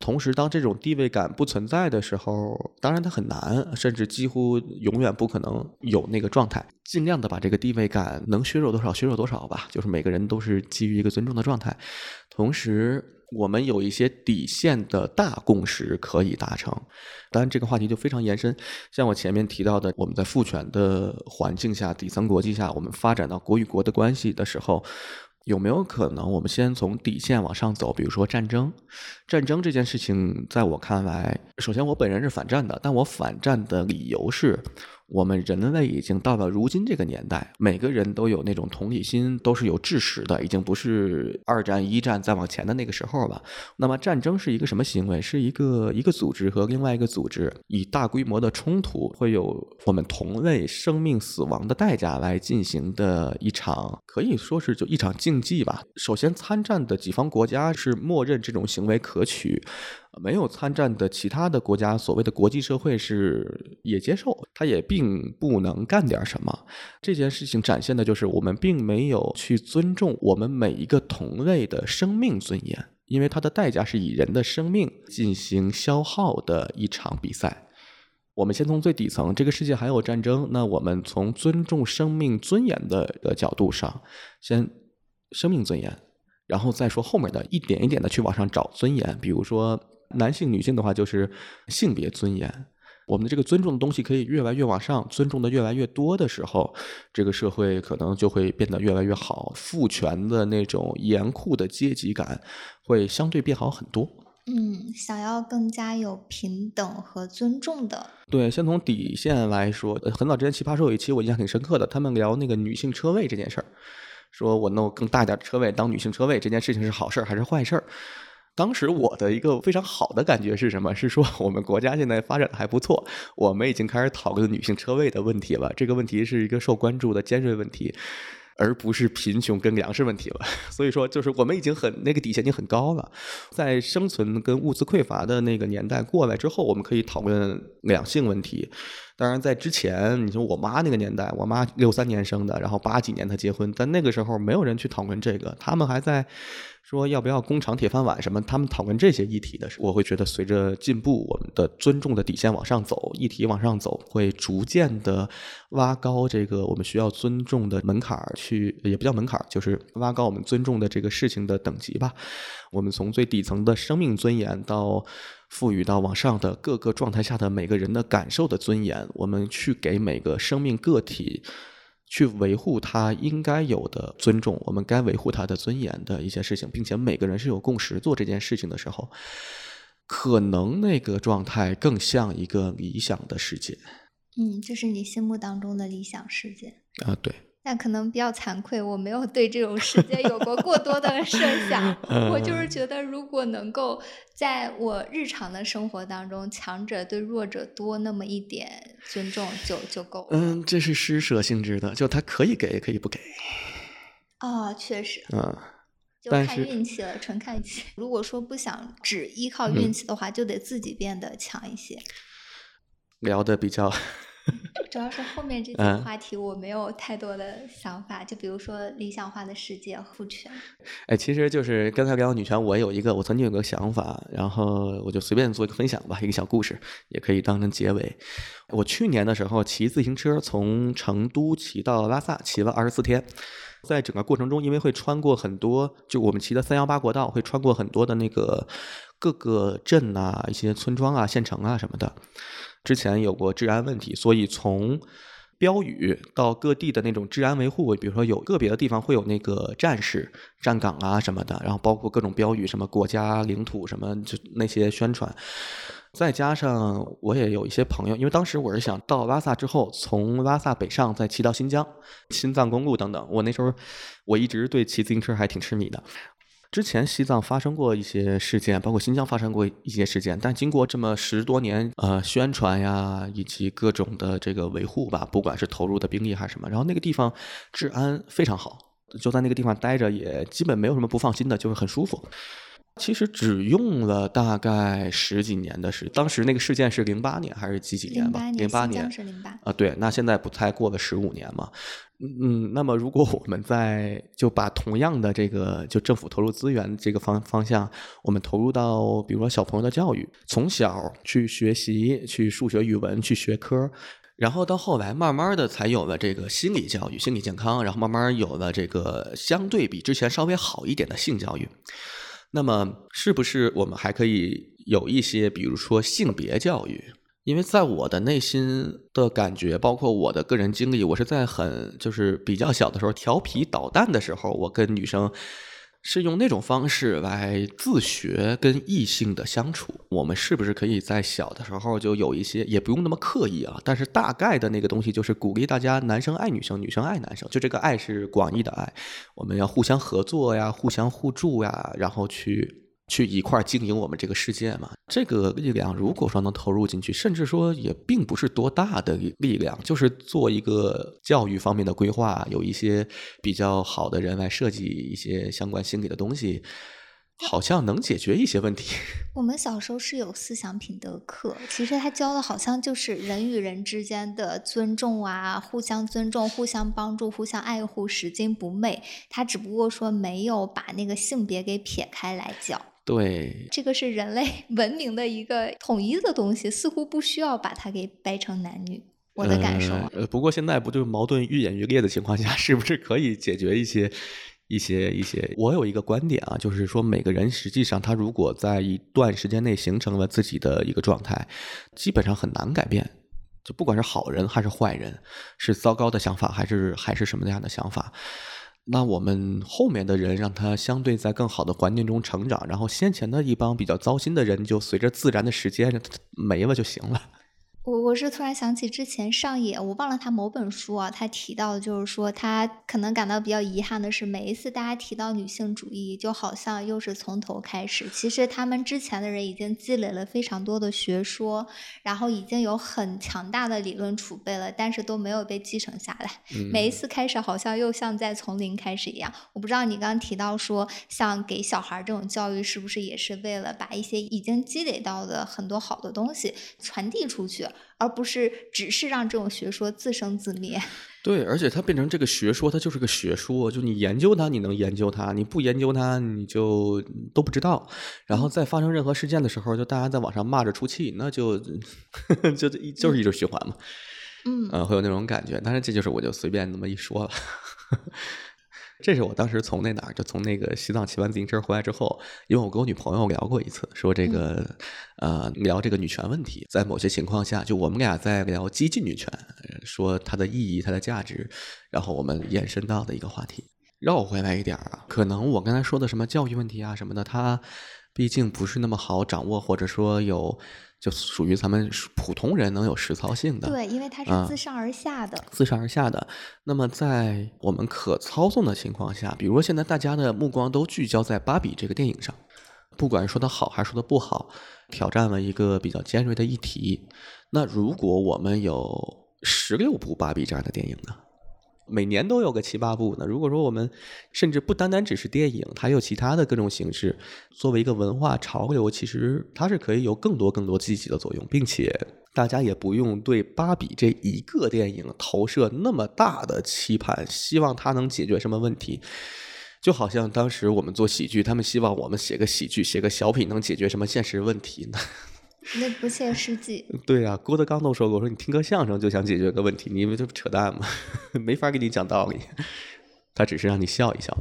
同时，当这种地位感不存在的时候，当然它很难，甚至几乎永远不可能有那个状态。尽量的把这个地位感能削弱多少削弱多少吧，就是每个人都是基于一个尊重的状态。同时，我们有一些底线的大共识可以达成。当然，这个话题就非常延伸。像我前面提到的，我们在父权的环境下、底层国际下，我们发展到国与国的关系的时候，有没有可能我们先从底线往上走？比如说战争，战争这件事情，在我看来，首先我本人是反战的，但我反战的理由是。我们人类已经到了如今这个年代，每个人都有那种同理心，都是有知识的，已经不是二战、一战再往前的那个时候了。那么，战争是一个什么行为？是一个一个组织和另外一个组织以大规模的冲突，会有我们同类生命死亡的代价来进行的一场，可以说是就一场竞技吧。首先，参战的几方国家是默认这种行为可取。没有参战的其他的国家，所谓的国际社会是也接受，他也并不能干点什么。这件事情展现的就是我们并没有去尊重我们每一个同类的生命尊严，因为它的代价是以人的生命进行消耗的一场比赛。我们先从最底层，这个世界还有战争，那我们从尊重生命尊严的的角度上，先生命尊严，然后再说后面的一点一点的去往上找尊严，比如说。男性、女性的话就是性别尊严。我们的这个尊重的东西可以越来越往上，尊重的越来越多的时候，这个社会可能就会变得越来越好。父权的那种严酷的阶级感会相对变好很多。嗯，想要更加有平等和尊重的。对，先从底线来说，很早之前奇葩说有一期我印象挺深刻的，他们聊那个女性车位这件事儿，说我弄更大点的车位当女性车位这件事情是好事儿还是坏事儿？当时我的一个非常好的感觉是什么？是说我们国家现在发展的还不错，我们已经开始讨论女性车位的问题了。这个问题是一个受关注的尖锐问题，而不是贫穷跟粮食问题了。[LAUGHS] 所以说，就是我们已经很那个底线已经很高了。在生存跟物资匮乏的那个年代过来之后，我们可以讨论两性问题。当然，在之前，你说我妈那个年代，我妈六三年生的，然后八几年她结婚，但那个时候没有人去讨论这个，他们还在。说要不要工厂铁饭碗什么？他们讨论这些议题的时候，我会觉得随着进步，我们的尊重的底线往上走，议题往上走，会逐渐的挖高这个我们需要尊重的门槛儿，去也不叫门槛儿，就是挖高我们尊重的这个事情的等级吧。我们从最底层的生命尊严，到赋予到往上的各个状态下的每个人的感受的尊严，我们去给每个生命个体。去维护他应该有的尊重，我们该维护他的尊严的一些事情，并且每个人是有共识做这件事情的时候，可能那个状态更像一个理想的世界。嗯，这是你心目当中的理想世界啊？对。但可能比较惭愧，我没有对这种时间有过过多的设想。[LAUGHS] 我就是觉得，如果能够在我日常的生活当中，强者对弱者多那么一点尊重，就就够了。嗯，这是施舍性质的，就他可以给，也可以不给。哦，确实。嗯。就看运气了，纯看运气。[LAUGHS] 如果说不想只依靠运气的话，就得自己变得强一些。聊的比较。主要是后面这 [LAUGHS] 些话题我没有太多的想法，就比如说理想化的世界、父权。哎，其实就是刚才聊女权，我有一个，我曾经有个想法，然后我就随便做一个分享吧，一个小故事，也可以当成结尾。我去年的时候骑自行车从成都骑到拉萨，骑了二十四天，在整个过程中，因为会穿过很多，就我们骑的三幺八国道，会穿过很多的那个各个镇啊、一些村庄啊、县城啊什么的。之前有过治安问题，所以从标语到各地的那种治安维护，比如说有个别的地方会有那个战士站岗啊什么的，然后包括各种标语，什么国家领土什么就那些宣传，再加上我也有一些朋友，因为当时我是想到拉萨之后，从拉萨北上再骑到新疆，青藏公路等等，我那时候我一直对骑自行车还挺痴迷的。之前西藏发生过一些事件，包括新疆发生过一些事件，但经过这么十多年呃宣传呀，以及各种的这个维护吧，不管是投入的兵力还是什么，然后那个地方治安非常好，就在那个地方待着也基本没有什么不放心的，就是很舒服。其实只用了大概十几年的时，当时那个事件是零八年还是几几年吧？零八年是零八啊，对，那现在不才过了十五年嘛？嗯，那么如果我们在就把同样的这个就政府投入资源这个方方向，我们投入到比如说小朋友的教育，从小去学习，去数学、语文，去学科，然后到后来慢慢的才有了这个心理教育、心理健康，然后慢慢有了这个相对比之前稍微好一点的性教育。那么，是不是我们还可以有一些，比如说性别教育？因为在我的内心的感觉，包括我的个人经历，我是在很就是比较小的时候调皮捣蛋的时候，我跟女生。是用那种方式来自学跟异性的相处。我们是不是可以在小的时候就有一些，也不用那么刻意啊？但是大概的那个东西就是鼓励大家，男生爱女生，女生爱男生，就这个爱是广义的爱。我们要互相合作呀，互相互助呀，然后去。去一块经营我们这个世界嘛？这个力量如果说能投入进去，甚至说也并不是多大的力量，就是做一个教育方面的规划，有一些比较好的人来设计一些相关心理的东西，好像能解决一些问题。[LAUGHS] 我们小时候是有思想品德课，其实他教的好像就是人与人之间的尊重啊，互相尊重、互相帮助、互相爱护、拾金不昧。他只不过说没有把那个性别给撇开来教。对，这个是人类 [LAUGHS] 文明的一个统一的东西，似乎不需要把它给掰成男女。我的感受。呃，不过现在不就矛盾愈演愈烈的情况下，是不是可以解决一些、一些、一些？我有一个观点啊，就是说每个人实际上他如果在一段时间内形成了自己的一个状态，基本上很难改变。就不管是好人还是坏人，是糟糕的想法还是还是什么样的想法。那我们后面的人让他相对在更好的环境中成长，然后先前的一帮比较糟心的人就随着自然的时间没了就行了。我我是突然想起之前上野，我忘了他某本书啊，他提到的就是说，他可能感到比较遗憾的是，每一次大家提到女性主义，就好像又是从头开始。其实他们之前的人已经积累了非常多的学说，然后已经有很强大的理论储备了，但是都没有被继承下来。每一次开始，好像又像在从零开始一样。我不知道你刚刚提到说，像给小孩这种教育，是不是也是为了把一些已经积累到的很多好的东西传递出去？而不是只是让这种学说自生自灭。[LAUGHS] 对，而且它变成这个学说，它就是个学说。就你研究它，你能研究它；你不研究它，你就都不知道。然后在发生任何事件的时候，就大家在网上骂着出气，那就 [LAUGHS] 就就是一种循环嘛。嗯，会有那种感觉。但是，这就是我就随便那么一说了。这是我当时从那哪儿，就从那个西藏骑完自行车回来之后，因为我跟我女朋友聊过一次，说这个呃聊这个女权问题，在某些情况下，就我们俩在聊激进女权，说它的意义、它的价值，然后我们延伸到的一个话题。绕回来一点啊，可能我刚才说的什么教育问题啊什么的，它毕竟不是那么好掌握，或者说有。就属于咱们普通人能有实操性的，对，因为它是自上而下的，自上而下的。那么在我们可操纵的情况下，比如说现在大家的目光都聚焦在《芭比》这个电影上，不管说的好还是说的不好，挑战了一个比较尖锐的议题。那如果我们有十六部《芭比》这样的电影呢？每年都有个七八部呢。如果说我们甚至不单单只是电影，还有其他的各种形式，作为一个文化潮流，其实它是可以有更多更多积极的作用，并且大家也不用对芭比这一个电影投射那么大的期盼，希望它能解决什么问题。就好像当时我们做喜剧，他们希望我们写个喜剧、写个小品能解决什么现实问题呢？那不切实际。对呀，郭德纲都说过，说你听个相声就想解决个问题，你以为这不扯淡吗？[LAUGHS] 没法给你讲道理，他只是让你笑一笑。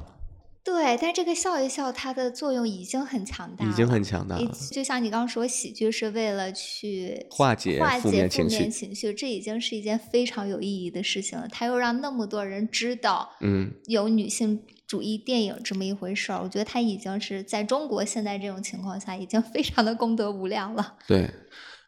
对，但这个笑一笑，它的作用已经很强大，已经很强大了。就像你刚刚说，喜剧是为了去化解化解负面情绪，这已经是一件非常有意义的事情了。他又让那么多人知道，嗯，有女性。主义电影这么一回事儿，我觉得他已经是在中国现在这种情况下，已经非常的功德无量了。对，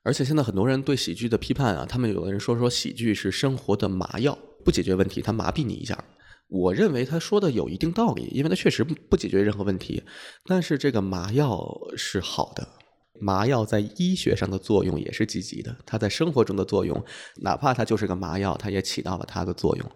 而且现在很多人对喜剧的批判啊，他们有的人说说喜剧是生活的麻药，不解决问题，它麻痹你一下。我认为他说的有一定道理，因为他确实不解决任何问题。但是这个麻药是好的，麻药在医学上的作用也是积极的，它在生活中的作用，哪怕它就是个麻药，它也起到了它的作用。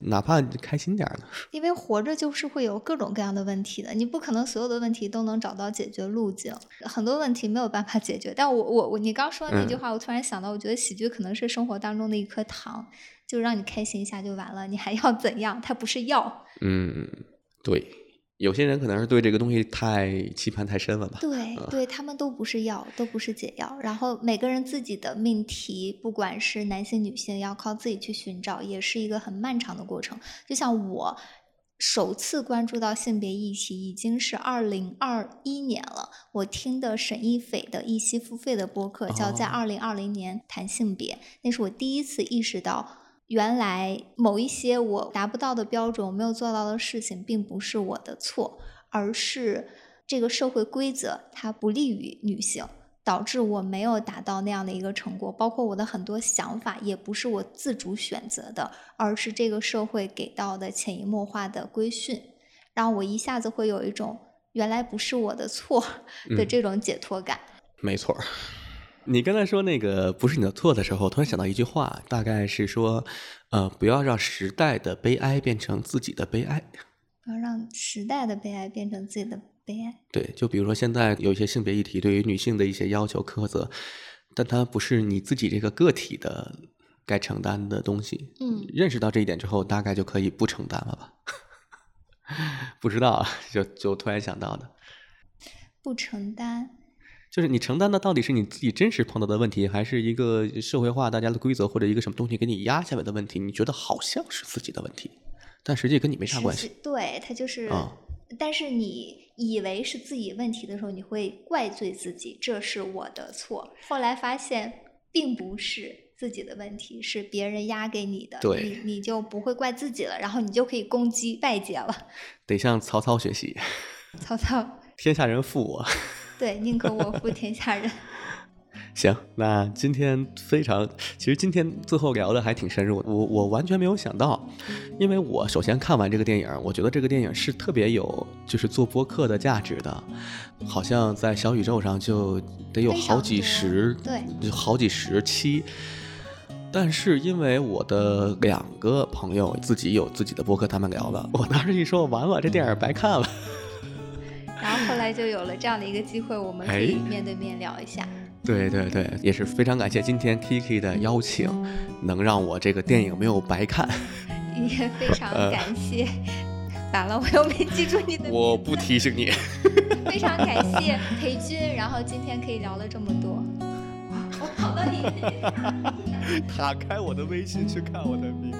哪怕你开心点儿呢？因为活着就是会有各种各样的问题的，你不可能所有的问题都能找到解决路径，很多问题没有办法解决。但我我我，你刚说的那句话，我突然想到，我觉得喜剧可能是生活当中的一颗糖，就让你开心一下就完了，你还要怎样？它不是药。嗯，对。有些人可能是对这个东西太期盼太深了吧？对，对他们都不是药，都不是解药。然后每个人自己的命题，不管是男性女性，要靠自己去寻找，也是一个很漫长的过程。就像我首次关注到性别议题已经是二零二一年了。我听的沈一斐的一期付费的播客，叫《在二零二零年谈性别》，那是我第一次意识到，原来某一些我达不到的标准、我没有做到的事情，并不是我的错，而是这个社会规则它不利于女性。导致我没有达到那样的一个成果，包括我的很多想法也不是我自主选择的，而是这个社会给到的潜移默化的规训，让我一下子会有一种原来不是我的错的这种解脱感。没错，你刚才说那个不是你的错的时候，突然想到一句话，大概是说，呃，不要让时代的悲哀变成自己的悲哀，不要让时代的悲哀变成自己的悲哀。对，就比如说现在有一些性别议题对于女性的一些要求苛责，但它不是你自己这个个体的该承担的东西。嗯，认识到这一点之后，大概就可以不承担了吧？[LAUGHS] 不知道啊，就就突然想到的。不承担，就是你承担的到底是你自己真实碰到的问题，还是一个社会化大家的规则或者一个什么东西给你压下来的问题？你觉得好像是自己的问题，但实际跟你没啥关系。对，他就是。但是你以为是自己问题的时候，你会怪罪自己，这是我的错。后来发现并不是自己的问题，是别人压给你的，你你就不会怪自己了，然后你就可以攻击外界了。得向曹操学习。[LAUGHS] 曹操，天下人负我。[LAUGHS] 对，宁可我负天下人。[LAUGHS] 行，那今天非常，其实今天最后聊的还挺深入的。我我完全没有想到，因为我首先看完这个电影，我觉得这个电影是特别有就是做播客的价值的，好像在小宇宙上就得有好几十，对，好几十期。但是因为我的两个朋友自己有自己的播客，他们聊了，我当时一说完了，这电影白看了。然后后来就有了这样的一个机会，我们可以面对面聊一下。对对对，也是非常感谢今天 Kiki 的邀请，能让我这个电影没有白看。[LAUGHS] 也非常感谢，完了我又没记住你的。我不提醒你。[LAUGHS] 非常感谢裴军，然后今天可以聊了这么多。[LAUGHS] 我跑到你。打开我的微信去看我的名字。